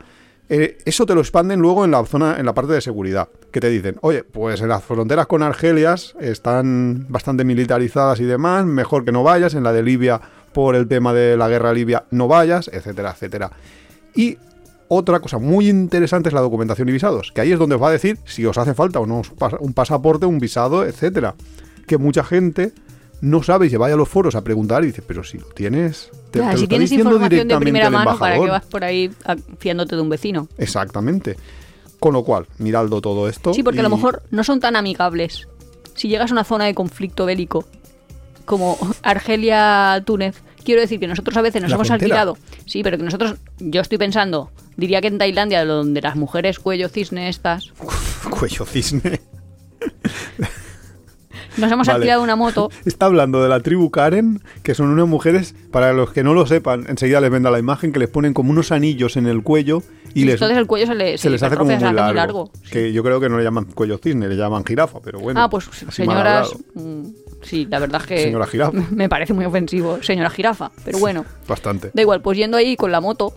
Eh, eso te lo expanden luego en la zona, en la parte de seguridad, que te dicen, oye, pues en las fronteras con Argelias están bastante militarizadas y demás, mejor que no vayas, en la de Libia por el tema de la guerra libia no vayas, etcétera, etcétera. Y otra cosa muy interesante es la documentación y visados, que ahí es donde os va a decir si os hace falta o no un pasaporte, un visado, etcétera. Que mucha gente no sabe y se vaya a los foros a preguntar y dice, pero si lo tienes, te, Ya, te lo si está tienes diciendo información de primera mano, ¿para embajador". vas por ahí fiándote de un vecino? Exactamente. Con lo cual, miradlo todo esto. Sí, porque a lo mejor no son tan amigables. Si llegas a una zona de conflicto bélico como (laughs) Argelia, Túnez, quiero decir que nosotros a veces nos La hemos frontera. alquilado. Sí, pero que nosotros, yo estoy pensando, diría que en Tailandia, donde las mujeres cuello cisne estas, (laughs) Cuello cisne. Nos hemos Vale. alquilado una moto. (laughs) Está hablando de la tribu Karen, que son unas mujeres, para los que no lo sepan, enseguida les venda la imagen, que les ponen como unos anillos en el cuello y, Y les, entonces el cuello se, le, se les hace como muy largo. muy largo. Que yo creo que no le llaman cuello cisne, le llaman jirafa, pero bueno. ah, pues señoras, mm, sí, la verdad es que Señora jirafa. (laughs) me parece muy ofensivo, señora jirafa, pero bueno. Bastante. Da igual, pues yendo ahí con la moto,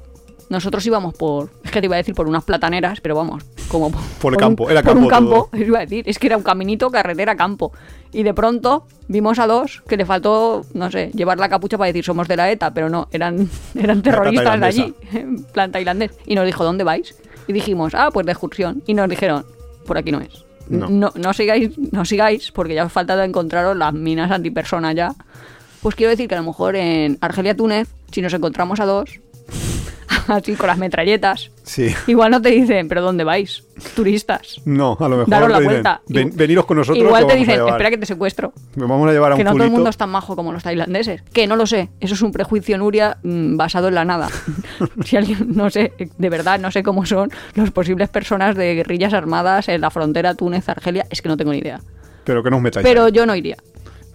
nosotros íbamos por, es que te iba a decir por unas plataneras, pero vamos, como por, Por el un- campo, era por un campo campo, (laughs) iba a decir, es que era un caminito, carretera, campo. Y de pronto vimos a dos que le faltó, no sé, llevar la capucha para decir somos de la ETA, pero no, eran, (laughs) eran terroristas de allí, (laughs) en plan tailandés. Y nos dijo, ¿dónde vais? Y dijimos, ah, pues de excursión. Y nos dijeron, por aquí no es. No. No, no sigáis, no sigáis, porque ya os falta encontraros las minas antipersona ya. Pues quiero decir que a lo mejor en Argelia, Túnez, si nos encontramos a dos, (laughs) así con las metralletas, Sí. igual no te dicen, ¿pero dónde vais? Turistas. No, a lo mejor Daros la dicen, vuelta. "Ven- Igu- veniros con nosotros. Igual que te dicen, espera que te secuestro. Me vamos a llevar a un Que no todo el fulito". mundo es tan majo como los tailandeses. Que no lo sé. Eso es un prejuicio, Nuria, mm, basado en la nada. (laughs) si alguien, no sé, de verdad, no sé cómo son los posibles personas de guerrillas armadas en la frontera Túnez-Argelia. Es que no tengo ni idea. Pero que no os metáis Pero ahí. yo no iría.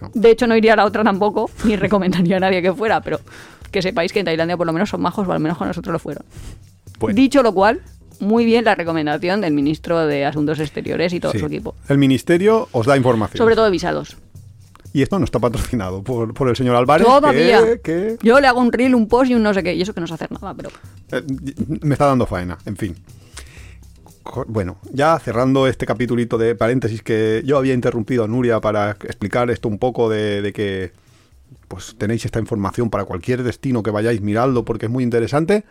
No. De hecho, no iría a la otra tampoco, ni recomendaría a nadie que fuera, pero que sepáis que en Tailandia por lo menos son majos, o al menos con nosotros lo fueron. Bueno. Dicho lo cual, muy bien la recomendación del ministro de Asuntos Exteriores y todo Sí. su equipo. El ministerio os da información. Sobre todo visados. Y esto no está patrocinado por, por el señor Álvarez. Todavía. Que, que, Yo le hago un reel, un post y un no sé qué. Y eso que no sé hacer nada, pero. eh, me está dando faena, en fin. Bueno, ya cerrando este capitulito de paréntesis que yo había interrumpido a Nuria para explicar esto un poco de, de que pues tenéis esta información para cualquier destino que vayáis mirando porque es muy interesante.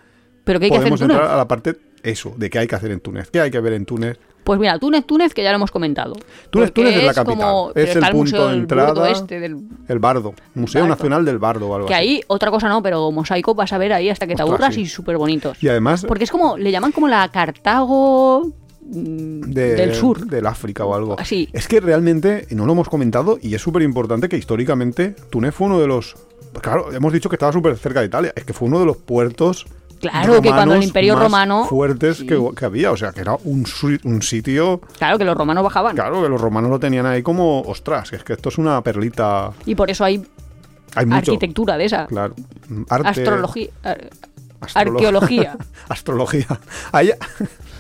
Pero ¿qué hay que hacer en Podemos entrar a la parte eso, de qué hay que hacer en Túnez, qué hay que ver en Túnez. Pues mira, Túnez, Túnez, que ya lo hemos comentado. Túnez, Túnez es la capital. como- Es el punto de entrada. Este del El Bardo, Museo Bardo. Nacional del Bardo o algo Que así. ahí, otra cosa no, pero mosaico vas a ver ahí hasta que te aburras sí. y súper bonitos. Y además Porque es como, le llaman como la Cartago de- del sur. del África o algo. Así. Es que realmente, y no lo hemos comentado, y es súper importante que históricamente Túnez fue uno de los... Claro, hemos dicho que estaba súper cerca de Italia, es que fue uno de los puertos... Claro, que cuando el Imperio más Romano- fuertes Sí. que, que había, o sea, que era un, un sitio... Claro, que los romanos bajaban. Claro, que los romanos lo tenían ahí como, ostras, es que esto es una perlita... Y por eso hay Hay mucho. arquitectura de esa. Claro. Arte, Astrología. ar- astrolo- arqueología. (laughs) astrología. Hay- (laughs)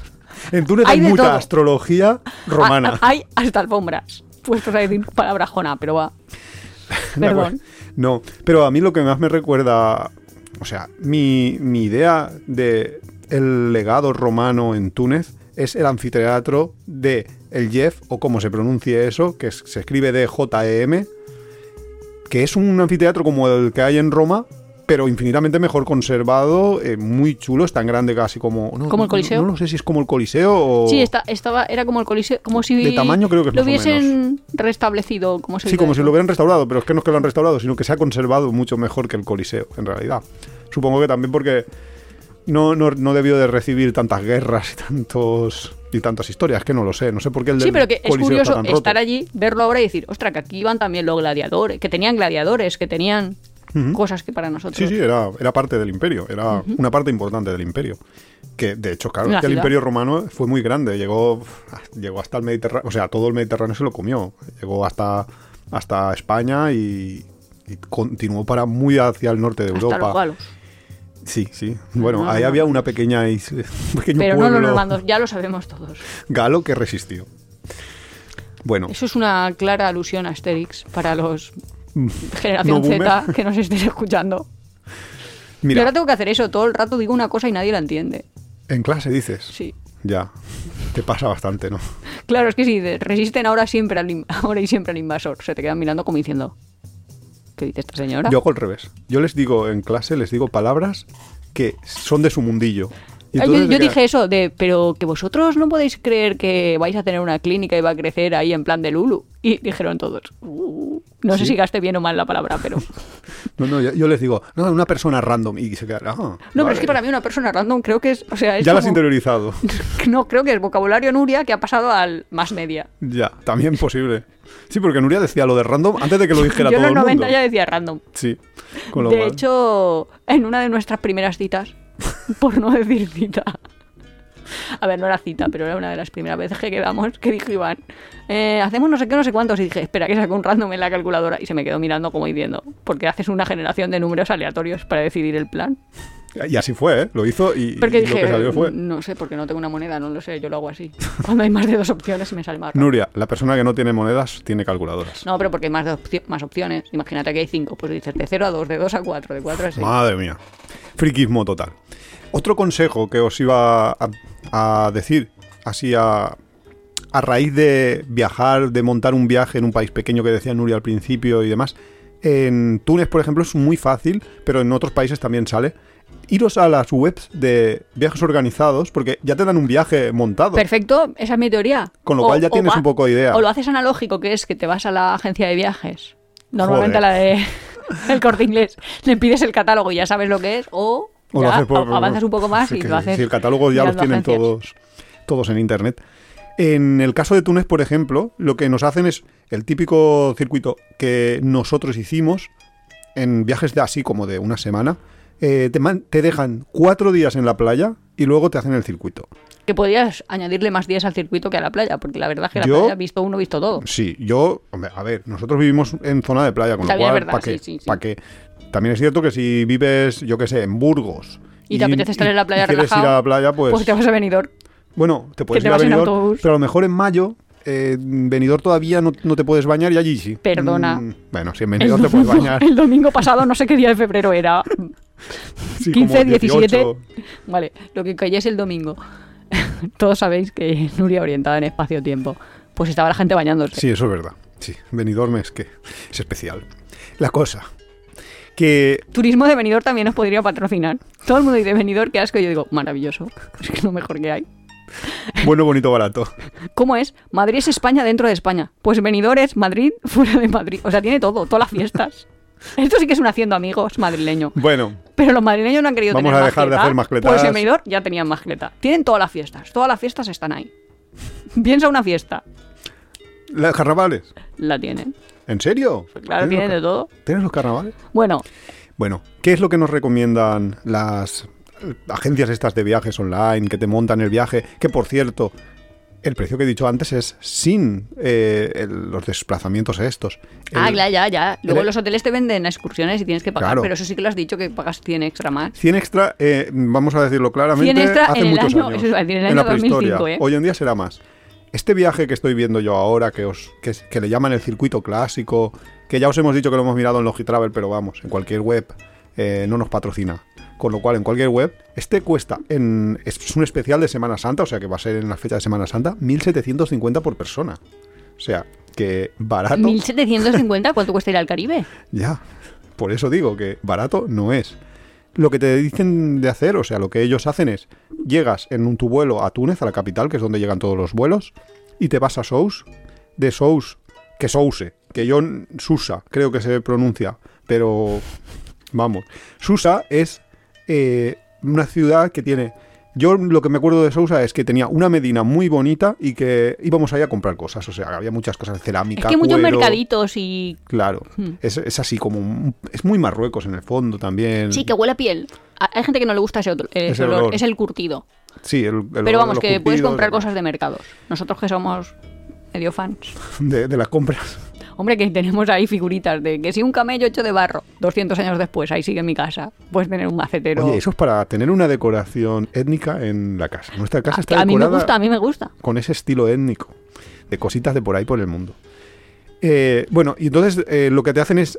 en Túnez Hay mucha todo. astrología romana. Ah, (laughs) Hay hasta alfombras. Puestos a decir palabra jona, pero va. (laughs) Perdón. No, pero a mí lo que más me recuerda, o sea, mi, mi idea de el legado romano en Túnez es el anfiteatro de el Jeff, o como se pronuncie eso, que se escribe de J-E-M, que es un anfiteatro como el que hay en Roma, pero infinitamente mejor conservado, eh, muy chulo, es tan grande casi como... no, ¿Como el no- Coliseo? No, sé si es como el Coliseo o... Sí, esta- estaba, era como el coliseo, como si De tamaño creo que es lo más o hubiesen restablecido, como se Sí, como si lo hubieran restaurado, pero es que no es que lo han restaurado, sino que se ha conservado mucho mejor que el Coliseo, en realidad. Supongo que también porque no, no, no debió de recibir tantas guerras y tantos y tantas historias, que no lo sé, no sé por qué el Sí, pero que es Coliseo está curioso roto. estar allí, verlo ahora y decir, ostras, que aquí iban también los gladiadores, que tenían gladiadores, que tenían Cosas que para nosotros. Sí, sí, era, era parte del imperio, era una parte importante del imperio. Que de hecho, claro, es que el imperio romano fue muy grande, llegó, llegó hasta el Mediterráneo, o sea, todo el Mediterráneo se lo comió, llegó hasta, hasta España y, y continuó para muy hacia el norte de hasta Europa. los galos. Sí, sí. Bueno, No, ahí no, había no. una pequeña isla, (laughs) un pequeño Pero no los normandos, ya lo sabemos todos. galo que resistió. Bueno, Eso es una clara alusión a Asterix para los (laughs) generación boomer. Z que nos estéis escuchando. Y mira, ahora tengo que hacer eso, todo el rato digo una cosa y nadie la entiende. en clase dices. Sí. Ya, te pasa bastante, ¿no? (laughs) Claro, es que si resisten ahora siempre al (laughs) ahora y siempre al invasor, se te quedan mirando como diciendo ¿Qué dice esta señora? Yo hago al revés. Yo les digo en clase, les digo palabras que son de su mundillo. Yo dije eso de, pero que vosotros no podéis creer que vais a tener una clínica y va a crecer ahí en plan de Lulu. Y dijeron todos, "Uh". no sé si gaste bien o mal la palabra, pero... (laughs) No, no, yo, yo les digo, no, una persona random. Y se quedan, ah, No, pero es que para mí una persona random creo que es, o sea, es Ya lo has como- interiorizado. (laughs) No, creo que es vocabulario Nuria que ha pasado al más media. ya, también posible. Sí, porque Nuria decía lo de random antes de que lo (laughs) dijera Yo en todo los el 90 mundo. ya decía random. Sí, con lo De cual- hecho, en una de nuestras primeras citas, (laughs) por no decir cita, a ver, no era cita, pero era una de las primeras veces que quedamos, que dijo Iván, eh, hacemos no sé qué, no sé cuántos, dije, espera que saco un random en la calculadora, y se me quedó mirando como diciendo, porque haces una generación de números aleatorios para decidir el plan. Y así fue, ¿eh? Lo hizo y, Porque y dije, lo que salió fue... no sé, porque no tengo una moneda, no lo sé, yo lo hago así. (laughs) Cuando hay más de dos opciones me sale más. Nuria, la persona que no tiene monedas tiene calculadoras. No, pero porque hay más, de opci- más opciones. Imagínate que hay cinco, pues dices de 0 a 2, de 2 a 4, de 4 a 6. Madre mía. Friquismo total. Otro consejo que os iba a, a decir, así a, a raíz de viajar, de montar un viaje en un país pequeño que decía Nuria al principio y demás. En Túnez, por ejemplo, es muy fácil, pero en otros países también sale. Iros a las webs de viajes organizados, porque ya te dan un viaje montado. Perfecto, esa es mi teoría. Con lo cual ya tienes un poco de idea. O lo haces analógico, que es que te vas a la agencia de viajes. Normalmente Joder. a la de (laughs) el corte inglés. Le pides el catálogo y ya sabes lo que es. O, O lo ya haces por- a- avanzas un poco más y que lo haces. Si el catálogo ya los tienen agencias. todos, todos en internet. En el caso de Túnez, por ejemplo, lo que nos hacen es el típico circuito que nosotros hicimos en viajes de así como de una semana. Eh, te, man- te dejan cuatro días en la playa y luego te hacen el circuito. Que podrías añadirle más días al circuito que a la playa, porque la verdad es que la Yo- playa, visto uno, visto todo. Sí, yo, hombre, a ver, nosotros vivimos en zona de playa, con lo También es cual, verdad, ¿para qué? sí, sí, sí. ¿Pa' qué? También es cierto que si vives, yo qué sé, en Burgos. Y te apetece estar en la playa y quieres ir relajado, a la playa, pues, Pues te vas a venidor. bueno, te puedes te ir a Benidorm, pero a lo mejor en mayo, eh, Benidorm todavía no, no te puedes bañar y allí sí. Perdona. Mm, bueno, si en Benidorm te puedes bañar. (laughs) el domingo pasado, no sé qué día de febrero era. (laughs) sí, 15, como 17. 18. Vale, lo que cayese el domingo. (laughs) Todos sabéis que Nuria orientada en espacio-tiempo. Pues estaba la gente bañándose. Sí, eso es verdad. Sí, Benidorm es que es especial. La cosa, que Turismo de Benidorm también nos podría patrocinar. Todo el mundo dice Benidorm, qué asco. Yo digo, maravilloso. (laughs) Es que es lo mejor que hay. bueno, bonito, barato. ¿Cómo es? Madrid es España dentro de España. Pues Benidorm es Madrid fuera de Madrid. O sea, tiene todo, todas las fiestas. (laughs) Esto sí que es un haciendo amigos madrileño. Bueno, Pero los madrileños no han querido Vamos tener a dejar de hacer mascletadas. Pues en ya tenían mascleta. Tienen todas las fiestas. Todas las fiestas están ahí. (laughs) Piensa una fiesta. ¿los carnavales? La tienen. ¿En serio? Claro, ¿Tienes tienen de todo. ¿Tienes los carnavales? Bueno, Bueno, ¿qué es lo que nos recomiendan las agencias estas de viajes online que te montan el viaje? Que por cierto, el precio que he dicho antes es sin eh, el- los desplazamientos estos. ah, El ya, ya, ya. Luego el- los hoteles te venden excursiones y tienes que pagar. Claro. Pero eso sí que lo has dicho, que pagas 100 extra más. 100 extra, eh, vamos a decirlo claramente, 100 extra hace en el muchos año- años. eso iba a decir, en el la año 2005, prehistoria. ¿eh? Hoy en día será más. Este viaje que estoy viendo yo ahora, que, os, que, es- que le llaman el circuito clásico, que ya os hemos dicho que lo hemos mirado en Logitravel, pero vamos, en cualquier web eh, no nos patrocina. Con lo cual, en cualquier web, este cuesta, en, es un especial de Semana Santa, o sea que va a ser en la fecha de Semana Santa, 1.750 por persona. O sea, que barato... 1750, ¿cuánto cuesta ir al Caribe? (laughs) Ya, por eso digo que barato no es. Lo que te dicen de hacer, o sea, lo que ellos hacen es, llegas en un, tu vuelo a Túnez, a la capital, que es donde llegan todos los vuelos, y te vas a Sous, de Sous, que Souse, que yo, Susa, creo que se pronuncia, pero vamos, Susa es eh, una ciudad que tiene... Yo lo que me acuerdo de Sousa es que tenía una medina muy bonita y que íbamos ahí a comprar cosas. O sea, había muchas cosas de cerámica. Es que hay muchos cuero. mercaditos y... Claro, Hmm. es, es así como... un- es muy Marruecos en el fondo también. Sí, que huele a piel. Hay gente que no le gusta ese, otro, ese Ese olor, olor. es el curtido. Sí, el, el Pero vamos, que puedes comprar cosas de mercados. Nosotros que somos medio fans. (laughs) De, de las compras. Hombre, que tenemos ahí figuritas de que si un camello hecho de barro, 200 años después, ahí sigue en mi casa, puedes tener un macetero. Oye, eso es para tener una decoración étnica en la casa. Nuestra casa a, está Ah, a mí me gusta, a mí me gusta. con ese estilo étnico. De cositas de por ahí por el mundo. Eh, bueno, y entonces eh, lo que te hacen es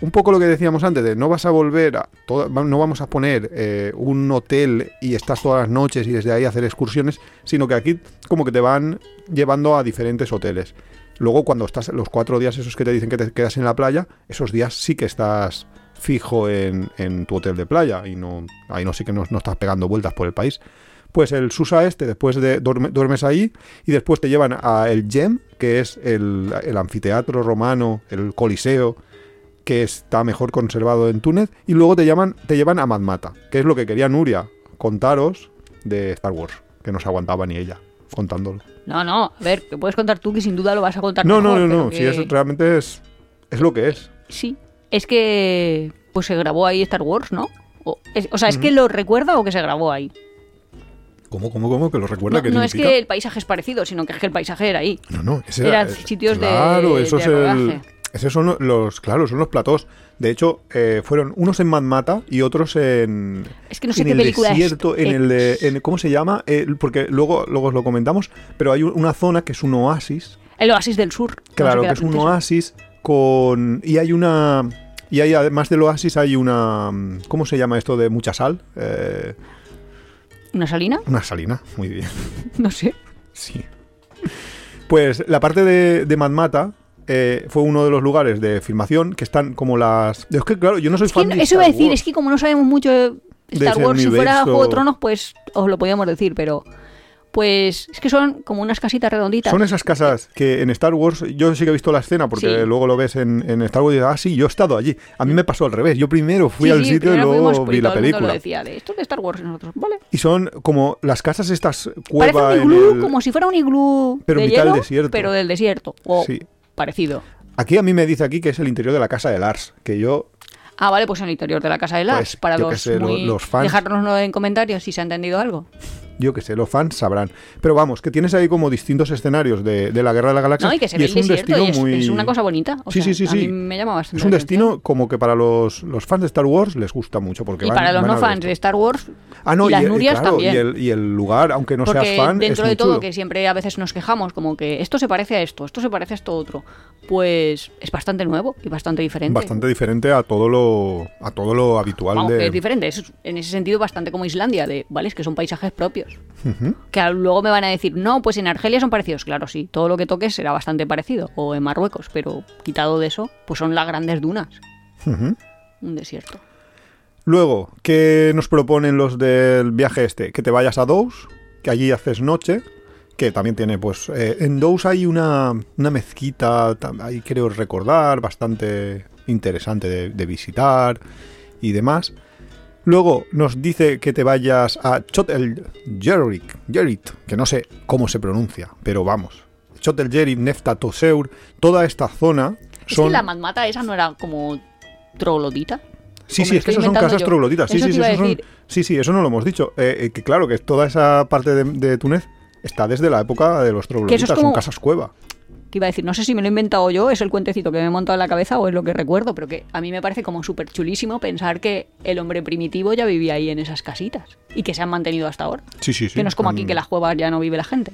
un poco lo que decíamos antes, de no vas a volver a, toda- no vamos a poner eh, un hotel y estás todas las noches y desde ahí hacer excursiones, sino que aquí como que te van llevando a diferentes hoteles. Luego cuando estás los cuatro días esos que te dicen que te quedas en la playa, esos días sí que estás fijo en, tu hotel de playa y no ahí no sí que no, estás pegando vueltas por el país. Pues el Susa este, después de duerme- duermes ahí y después te llevan a el Gem, que es el, el anfiteatro romano, el Coliseo, que está mejor conservado en Túnez, y luego te llaman, te llevan a Madmata, que es lo que quería Nuria contaros de Star Wars, que no se aguantaba ni ella contándolo. No, no, a ver, que puedes contar tú que sin duda lo vas a contar No, no, mejor, no, no, que- si es, realmente es, es lo que es. Sí, es que pues se grabó ahí Star Wars, ¿no? O, es- o sea, ¿es que lo recuerda o que se grabó ahí? ¿Cómo, cómo, cómo? Que lo recuerda No, que no es que el paisaje es parecido, sino que es que el paisaje era ahí. No, no, ese Eran es- sitios de- claro, eso de es el. Esos son los, claro, son los platós. De hecho, eh, fueron unos en Madmata y otros en, Es que no sé en qué el película es. desierto, en el de, en- ¿cómo se llama? Eh, porque luego, luego os lo comentamos, pero hay un- una zona que es un oasis, El Oasis del Sur. no sé claro, que es un oasis con y hay una y hay además del oasis hay una, ¿cómo se llama esto de mucha sal? Eh, ¿Una salina? una salina, muy bien. (laughs) No sé. Sí. Pues la parte de, de Madmata eh, fue uno de los lugares de filmación que están como las. Es que, claro, yo no soy Es que fan de eso iba a Star decir, Wars. es que como no sabemos mucho de Star Wars, si fuera. Juego de Tronos, pues os lo podíamos decir, pero pues es que son como unas casitas redonditas. Son esas casas que en Star Wars, yo sí que he visto la escena porque Sí. luego lo ves en, en Star Wars y dices, ah, sí, yo he estado allí. A mí me pasó al revés. Yo primero fui Sí, al sí, sitio y luego fuimos, vi la película. lo decía, de esto es de Star Wars y nosotros, vale. Y son como las casas estas Parece cueva un iglú, el- como si fuera un iglú Pero de mitad del desierto. pero del desierto, Sí. Parecido. Aquí a mí me dice aquí que es el interior de la casa de Lars, que yo Ah, vale, pues en el interior de la casa de Lars, Pues, para sé, muy... los fans. Dejárnoslo en comentarios si se ha entendido algo. Yo qué sé, los fans sabrán. Pero vamos, que tienes ahí como distintos escenarios de, de la Guerra de la Galaxia. No, y que se y es un destino y es, muy... es una cosa bonita. O Sí, sea, sí, sí, sí. me llama bastante Es un destino atención. como que para los, los fans de Star Wars les gusta mucho. Porque Y van- para los van no fans de Star Wars Ah, no, y las el- Nurias claro, también. Y el, y el lugar, aunque no Porque seas fan, dentro es de todo, chulo. que siempre a veces nos quejamos, como que esto se parece a esto, esto se parece a esto otro, pues es bastante nuevo y bastante diferente. Bastante diferente a todo lo, a todo lo habitual Vamos, que es diferente, es en ese sentido bastante como Islandia, de, ¿vale? Es que son paisajes propios. Que luego me van a decir, no, pues en Argelia son parecidos. Claro, sí, todo lo que toques será bastante parecido. O en Marruecos, pero quitado de eso, pues son las grandes dunas. Un desierto. Luego, ¿qué nos proponen los del viaje este? Que te vayas a Dous, que allí haces noche, que también tiene, pues, eh, en Dous hay una, una mezquita, ahí creo recordar, bastante interesante de, de visitar y demás. Luego nos dice que te vayas a Chot el Jerit, que no sé cómo se pronuncia, pero vamos. Chot el Jerit, Nefta Toseur, toda esta zona Es son... que la matmata esa no era como troglodita. Sí, ¿O sí, es que esos son casas yo? trogloditas. Sí, Eso sí, te sí, son- eso no lo hemos dicho. Eh, eh, que claro, que toda esa parte de, de Túnez está desde la época de los trogloditas, como- son casas cueva. Que iba a decir, no sé si me lo he inventado yo, es el cuentecito que me he montado en la cabeza o es lo que recuerdo, pero que a mí me parece como súper chulísimo pensar que el hombre primitivo ya vivía ahí en esas casitas y que se han mantenido hasta ahora. Sí, sí, sí. que no es como aquí han- que las cuevas ya no vive la gente.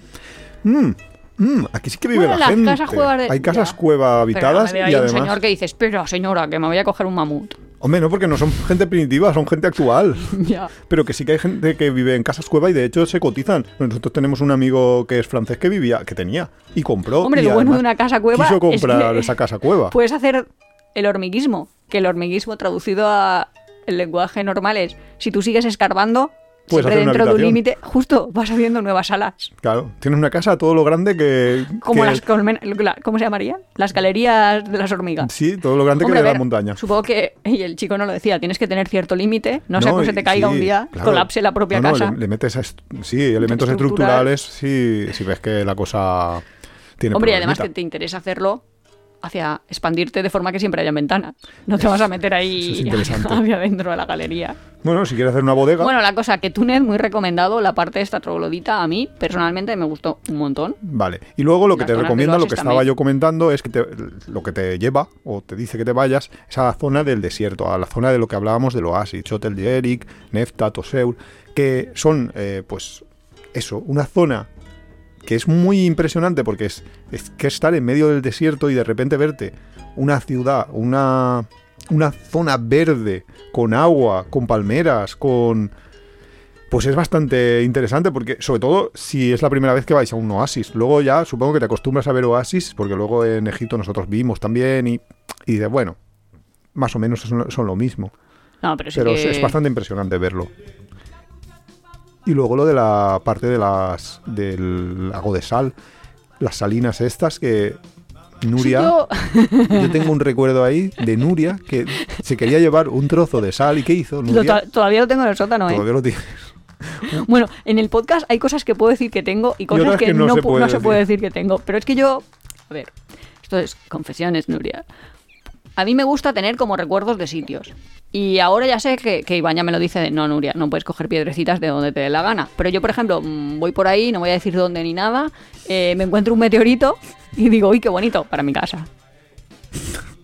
Mm, mm, aquí sí que vive Bueno, la gente. casas cuevas de- Hay casas ya. cueva habitadas Pero y hay un señor que dice, espera señora, que me voy a coger un mamut. Hombre, no, porque no son gente primitiva, son gente actual. (laughs) Pero que sí que hay gente que vive en casas cueva y de hecho se cotizan. Nosotros tenemos un amigo que es francés que vivía, que tenía y compró. Hombre, y lo bueno de una casa cueva Quiso es que- comprar esa casa cueva. Puedes hacer el hormiguismo, que el hormiguismo traducido a el lenguaje normal es, si tú sigues escarbando, Siempre una dentro de un límite, justo vas haciendo nuevas salas. Claro, tienes una casa todo lo grande que. Como que- las colmen- ¿Cómo se llamarían? Las galerías de las hormigas. Sí, todo lo grande Hombre, que a ve la montaña. Supongo que, y el chico no lo decía, tienes que tener cierto límite, no, sea que se te caiga sí, un día, claro. colapse la propia No, no, casa. le, le metes a est- sí, elementos Estructural. estructurales si, si ves que la cosa tiene Hombre, y además que te interesa hacerlo hacia expandirte de forma que siempre haya ventanas. No te vas a meter ahí es (laughs) hacia adentro de la galería. Bueno, si quieres hacer una bodega, Bueno, la cosa que Túnez, muy recomendado, la parte de esta troglodita, a mí personalmente me gustó un montón. vale. Y luego lo que te recomienda, lo que estaba también. yo comentando, es que te- lo que te lleva o te dice que te vayas es a la zona del desierto, a la zona de lo que hablábamos del oasis, Chotel de Eric, Nefta, Toseur, que son, eh, pues, eso, una zona que es muy impresionante porque es, es que estar en medio del desierto y de repente verte una ciudad, una, una zona verde, con agua, con palmeras, con... Pues es bastante interesante porque, sobre todo, si es la primera vez que vais a un oasis. Luego ya supongo que te acostumbras a ver oasis, porque luego en Egipto nosotros vimos también y, y dices, bueno, más o menos son, son lo mismo. No, pero sí Pero que... es, es bastante impresionante verlo. Y luego lo de la parte de las del lago de sal, las salinas estas que Nuria, yo tengo un recuerdo ahí de Nuria que se quería llevar un trozo de sal y ¿qué hizo? Lo Nuria to- todavía lo tengo en el sótano, ¿eh? todavía lo tiene. Bueno, en el podcast hay cosas que puedo decir que tengo y cosas que, que no no, se pu- puede no se decir. puede decir que tengo. Pero es que yo... A ver, esto es confesiones, Nuria. A mí me gusta tener como recuerdos de sitios. Y ahora ya sé que, que Iván ya me lo dice de, no, Nuria, no puedes coger piedrecitas de donde te dé la gana. Pero yo, por ejemplo, mm, voy por ahí, no voy a decir dónde ni nada, eh, me encuentro un meteorito y digo, uy, qué bonito, para mi casa.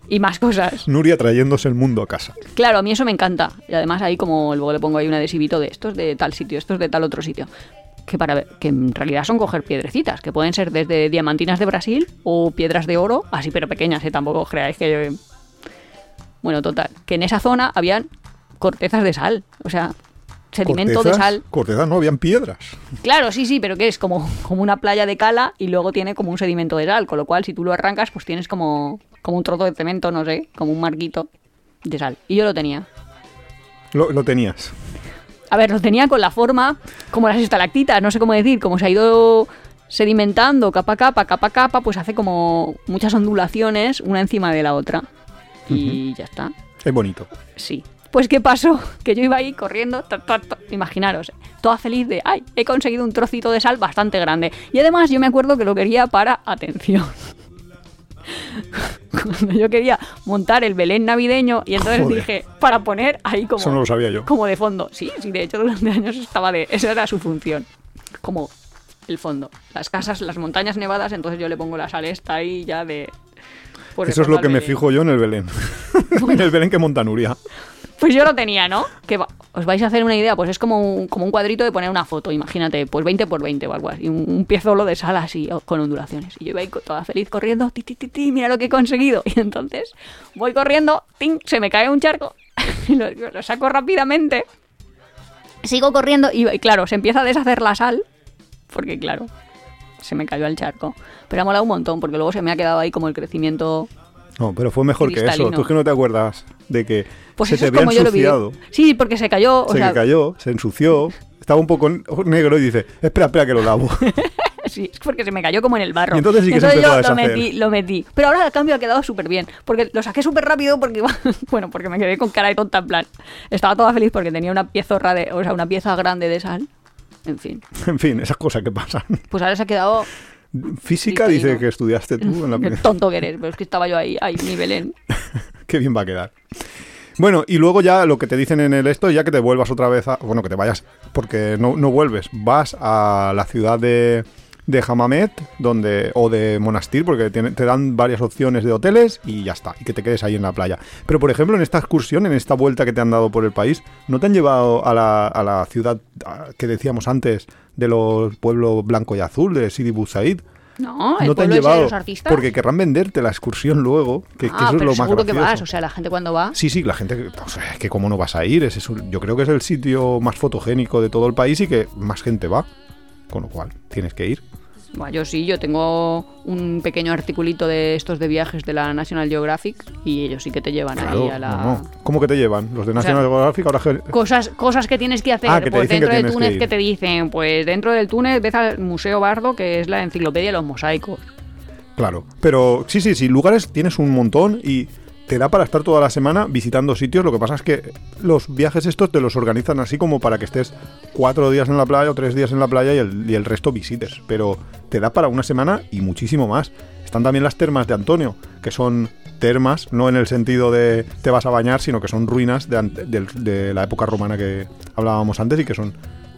Y más cosas. Nuria trayéndose el mundo a casa. Claro, a mí eso me encanta. Y además ahí como luego le pongo ahí un adhesivito de estos de tal sitio, estos de tal otro sitio. Que para que en realidad son coger piedrecitas, que pueden ser desde diamantinas de Brasil o piedras de oro, así pero pequeñas, ¿eh? tampoco os creáis que... Bueno, total, que en esa zona habían cortezas de sal, o sea, sedimento de sal. Cortezas no, habían piedras. Claro, sí, sí, pero que es como, como una playa de cala y luego tiene como un sedimento de sal, con lo cual si tú lo arrancas pues tienes como, como un trozo de cemento, no sé, como un marquito de sal. Y yo lo tenía. Lo, lo tenías. A ver, lo tenía con la forma como las estalactitas, no sé cómo decir, como se ha ido sedimentando capa a capa, capa a capa, pues hace como muchas ondulaciones una encima de la otra. Y ya está. Es bonito. Sí. Pues ¿qué pasó? (laughs) Que yo iba ahí corriendo, ta, ta, ta, imaginaros, toda feliz de, ay, he conseguido un trocito de sal bastante grande. Y además yo me acuerdo que lo quería para, atención, (laughs) cuando yo quería montar el Belén navideño y entonces Joder. dije, para poner ahí como, Eso no lo sabía yo. como de fondo. Sí, sí, de hecho durante años estaba de, esa era su función. como el fondo. Las casas, las montañas nevadas, entonces yo le pongo la sal esta ahí ya de... Eso es lo que me fijo yo en el Belén. (laughs) en el Belén que monta Nuria. Pues yo lo tenía, ¿no? Que va- os vais a hacer una idea, pues es como un, como un cuadrito de poner una foto, imagínate, pues 20 por 20 o algo así, un, un piezolo de sal así, con ondulaciones. Y yo iba ahí toda feliz corriendo, ti, ti, ti, ti, mira lo que he conseguido. (laughs) Y entonces voy corriendo, ¡ting! se me cae un charco, (laughs) y lo, lo saco rápidamente, sigo corriendo y, y claro, se empieza a deshacer la sal, porque claro, se me cayó al charco. Pero ha molado un montón, porque luego se me ha quedado ahí como el crecimiento No, pero fue mejor que eso. Tú es que no te acuerdas de que Pues se te había ensuciado. Sí, porque se cayó. O se sea, cayó, se ensució, estaba un poco negro y dice, espera, espera que lo lavo. (laughs) Sí, es porque se me cayó como en el barro. Y entonces sí que se yo lo metí, lo metí. Pero ahora al cambio ha quedado súper bien. Porque lo saqué súper rápido porque iba- (laughs) bueno, porque me quedé con cara de tonta en plan. Estaba toda feliz porque tenía una piezorra de, o sea, una pieza grande de sal. En fin. (laughs) en fin, esas cosas que pasan. Pues ahora se ha quedado Física dice que estudiaste tú en la (laughs) el tonto que eres, pero es que estaba yo ahí, ahí, mi Belén. (laughs) Qué bien va a quedar. Bueno, y luego ya lo que te dicen en el esto, ya que te vuelvas otra vez a... Bueno, que te vayas, porque no, no vuelves. Vas a la ciudad de, de Hamamet donde, o de Monastir, porque te dan varias opciones de hoteles y ya está, y que te quedes ahí en la playa. Pero, por ejemplo, en esta excursión, en esta vuelta que te han dado por el país, ¿no te han llevado a la, a la ciudad que decíamos antes de los pueblos blanco y azul, de Sidi Bou Said? No, el no te han de llevado los artistas. porque querrán venderte la excursión luego, que, que ah, eso es lo más seguro que vas. O sea, la gente cuando va. Sí, sí, la gente, o sea, es que cómo no vas a ir, es eso- yo creo que es el sitio más fotogénico de todo el país y que más gente va, con lo cual tienes que ir. Buah, yo sí, yo tengo un pequeño articulito de estos de viajes de la National Geographic y ellos sí que te llevan ahí Claro, a la... no, no. ¿Cómo que te llevan? Los de sea, National Geographic ahora Cosas, cosas que tienes que hacer. Ah, que pues dentro de tienes que que, te dicen, pues dentro del Túnez ves al Museo Bardo, que es la enciclopedia de los mosaicos. Claro, pero sí, sí, sí, lugares tienes un montón y te da para estar toda la semana visitando sitios. Lo que pasa es que los viajes estos te los organizan así como para que estés cuatro días en la playa o tres días en la playa y el, resto visites. Pero te da para una semana y muchísimo más. Están también las termas de Antonio, que son termas, no en el sentido de te vas a bañar, sino que son ruinas de la época romana que hablábamos antes y que son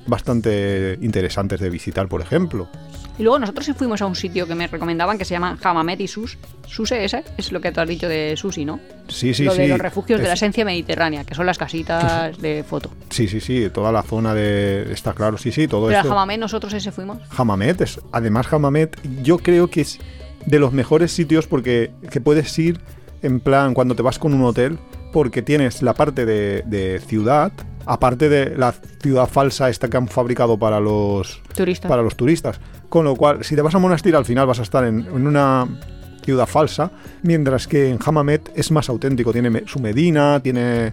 bastante interesantes de visitar, por ejemplo. Y luego nosotros fuimos a un sitio que me recomendaban que se llama Hamamet y Sus. Suse, ese es lo que tú has dicho de Susi, ¿no? Sí, sí, lo sí. de los refugios de la Es- esencia mediterránea, que son las casitas de foto. Sí, sí, sí, toda la zona de... Está claro, sí, sí, todo Pero a. Hamamet nosotros ese fuimos. Hamamet, es, además Hamamet, yo creo que es de los mejores sitios porque que puedes ir en plan cuando te vas con un hotel, porque tienes la parte de, de ciudad, aparte de la ciudad falsa esta que han fabricado para los Turistas. para los turistas. Con lo cual, si te vas a Monastir, al final vas a estar en, en una ciudad falsa, mientras que en Hamamet es más auténtico, tiene su medina, tiene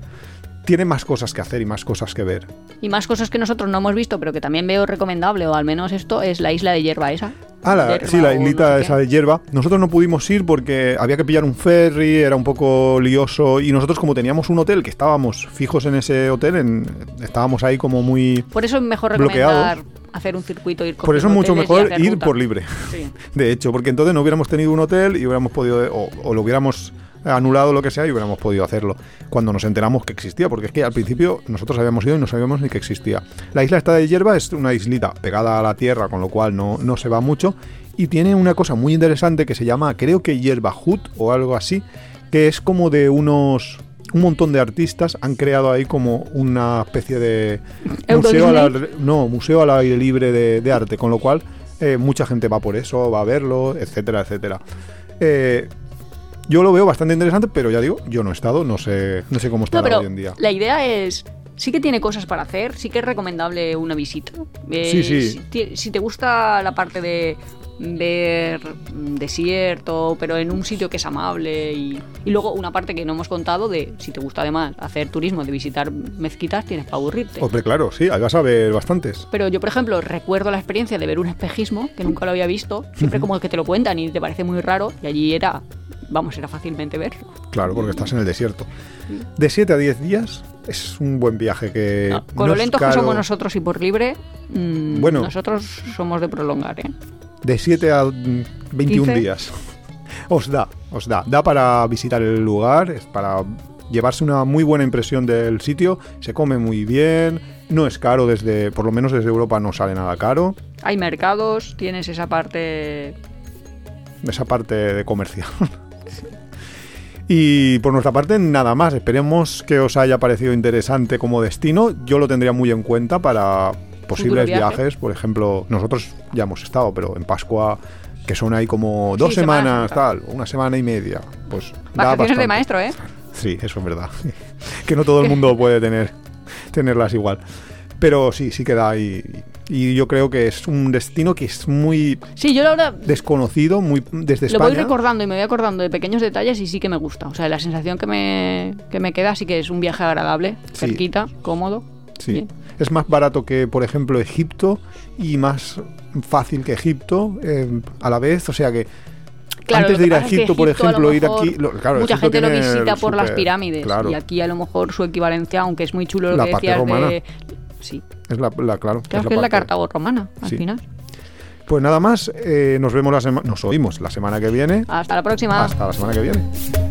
tiene más cosas que hacer y más cosas que ver. Y más cosas que nosotros no hemos visto, pero que también veo recomendable, o al menos esto, es la isla de hierba esa. Ah, la- sí, la no islita sé esa qué. de hierba. Nosotros no pudimos ir porque había que pillar un ferry, era un poco lioso. Y nosotros, como teníamos un hotel, que estábamos fijos en ese hotel, en- estábamos ahí como muy. Por eso es mejor Bloqueados. recomendar hacer un circuito, ir Por eso es mucho mejor ir ruta. por libre. Sí. (laughs) De hecho, porque entonces no hubiéramos tenido un hotel y hubiéramos podido. O, o lo hubiéramos anulado lo que sea y hubiéramos podido hacerlo cuando nos enteramos que existía porque es que al principio nosotros habíamos ido y no sabíamos ni que existía. La isla esta de hierba es una islita pegada a la tierra con lo cual no, no se va mucho y tiene una cosa muy interesante que se llama creo que hierba hut o algo así que es como de unos un montón de artistas han creado ahí como una especie de ¿Euro museo al, no museo al aire libre de, de arte con lo cual eh, mucha gente va por eso va a verlo etcétera etcétera. Eh, yo lo veo bastante interesante, pero ya digo, yo no he estado, no sé, no sé cómo No, pero hoy en día. la idea es. Sí que tiene cosas para hacer, sí que es recomendable una visita. Eh, Sí, sí. Si, te gusta la parte de ver desierto, pero en un sitio que es amable y, y luego una parte que no hemos contado de si te gusta además hacer turismo, de visitar mezquitas, tienes para aburrirte. Hombre, claro, sí, ahí vas a ver bastantes. Pero yo, por ejemplo, recuerdo la experiencia de ver un espejismo, que nunca lo había visto, siempre como que te lo cuentan y te parece muy raro, y allí era, vamos, era fácilmente verlo. Claro, porque estás en el desierto. De 7 a 10 días es un buen viaje que. No, con no lo lentos que somos nosotros y por libre, mm, Bueno. nosotros somos de prolongar, ¿eh? De 7 a mm, 21 15. días. (laughs) Os da, os da. Da para visitar el lugar, es para llevarse una muy buena impresión del sitio. Se come muy bien, No es caro desde, por lo menos desde Europa no sale nada caro. Hay mercados, tienes esa parte esa parte de comercial. (laughs) Y por nuestra parte, nada más. Esperemos que os haya parecido interesante como destino. Yo lo tendría muy en cuenta para posibles viaje. viajes. Por ejemplo, nosotros ya hemos estado, pero en Pascua, que son ahí como dos Sí, semanas, Santa. tal, una semana y media. Pues vacaciones de maestro, ¿eh? Sí, eso es verdad. (laughs) que no todo el mundo puede tener tenerlas igual. Pero sí, sí que da y, y yo creo que es un destino que es muy Sí, yo ahora desconocido, muy desde lo España. voy recordando y me voy acordando de pequeños detalles y sí que me gusta. O sea, la sensación que me, que me queda sí que es un viaje agradable, Sí. cerquita, cómodo. Sí. Bien. Es más barato que, por ejemplo, Egipto y más fácil que Egipto eh, a la vez. O sea que Claro, antes lo de ir a pasa es que Egipto, por Egipto, a lo ejemplo, ir aquí. lo- claro, mucha Egipto gente lo visita por las súper- pirámides Claro, y aquí a lo mejor su equivalencia, aunque es muy chulo lo La que decías de... Sí, es la, la- claro. claro que es la Cartago romana, al Sí. final. Pues nada más, eh, nos vemos la semana, nos oímos la semana que viene. Hasta la próxima. Hasta la semana que viene.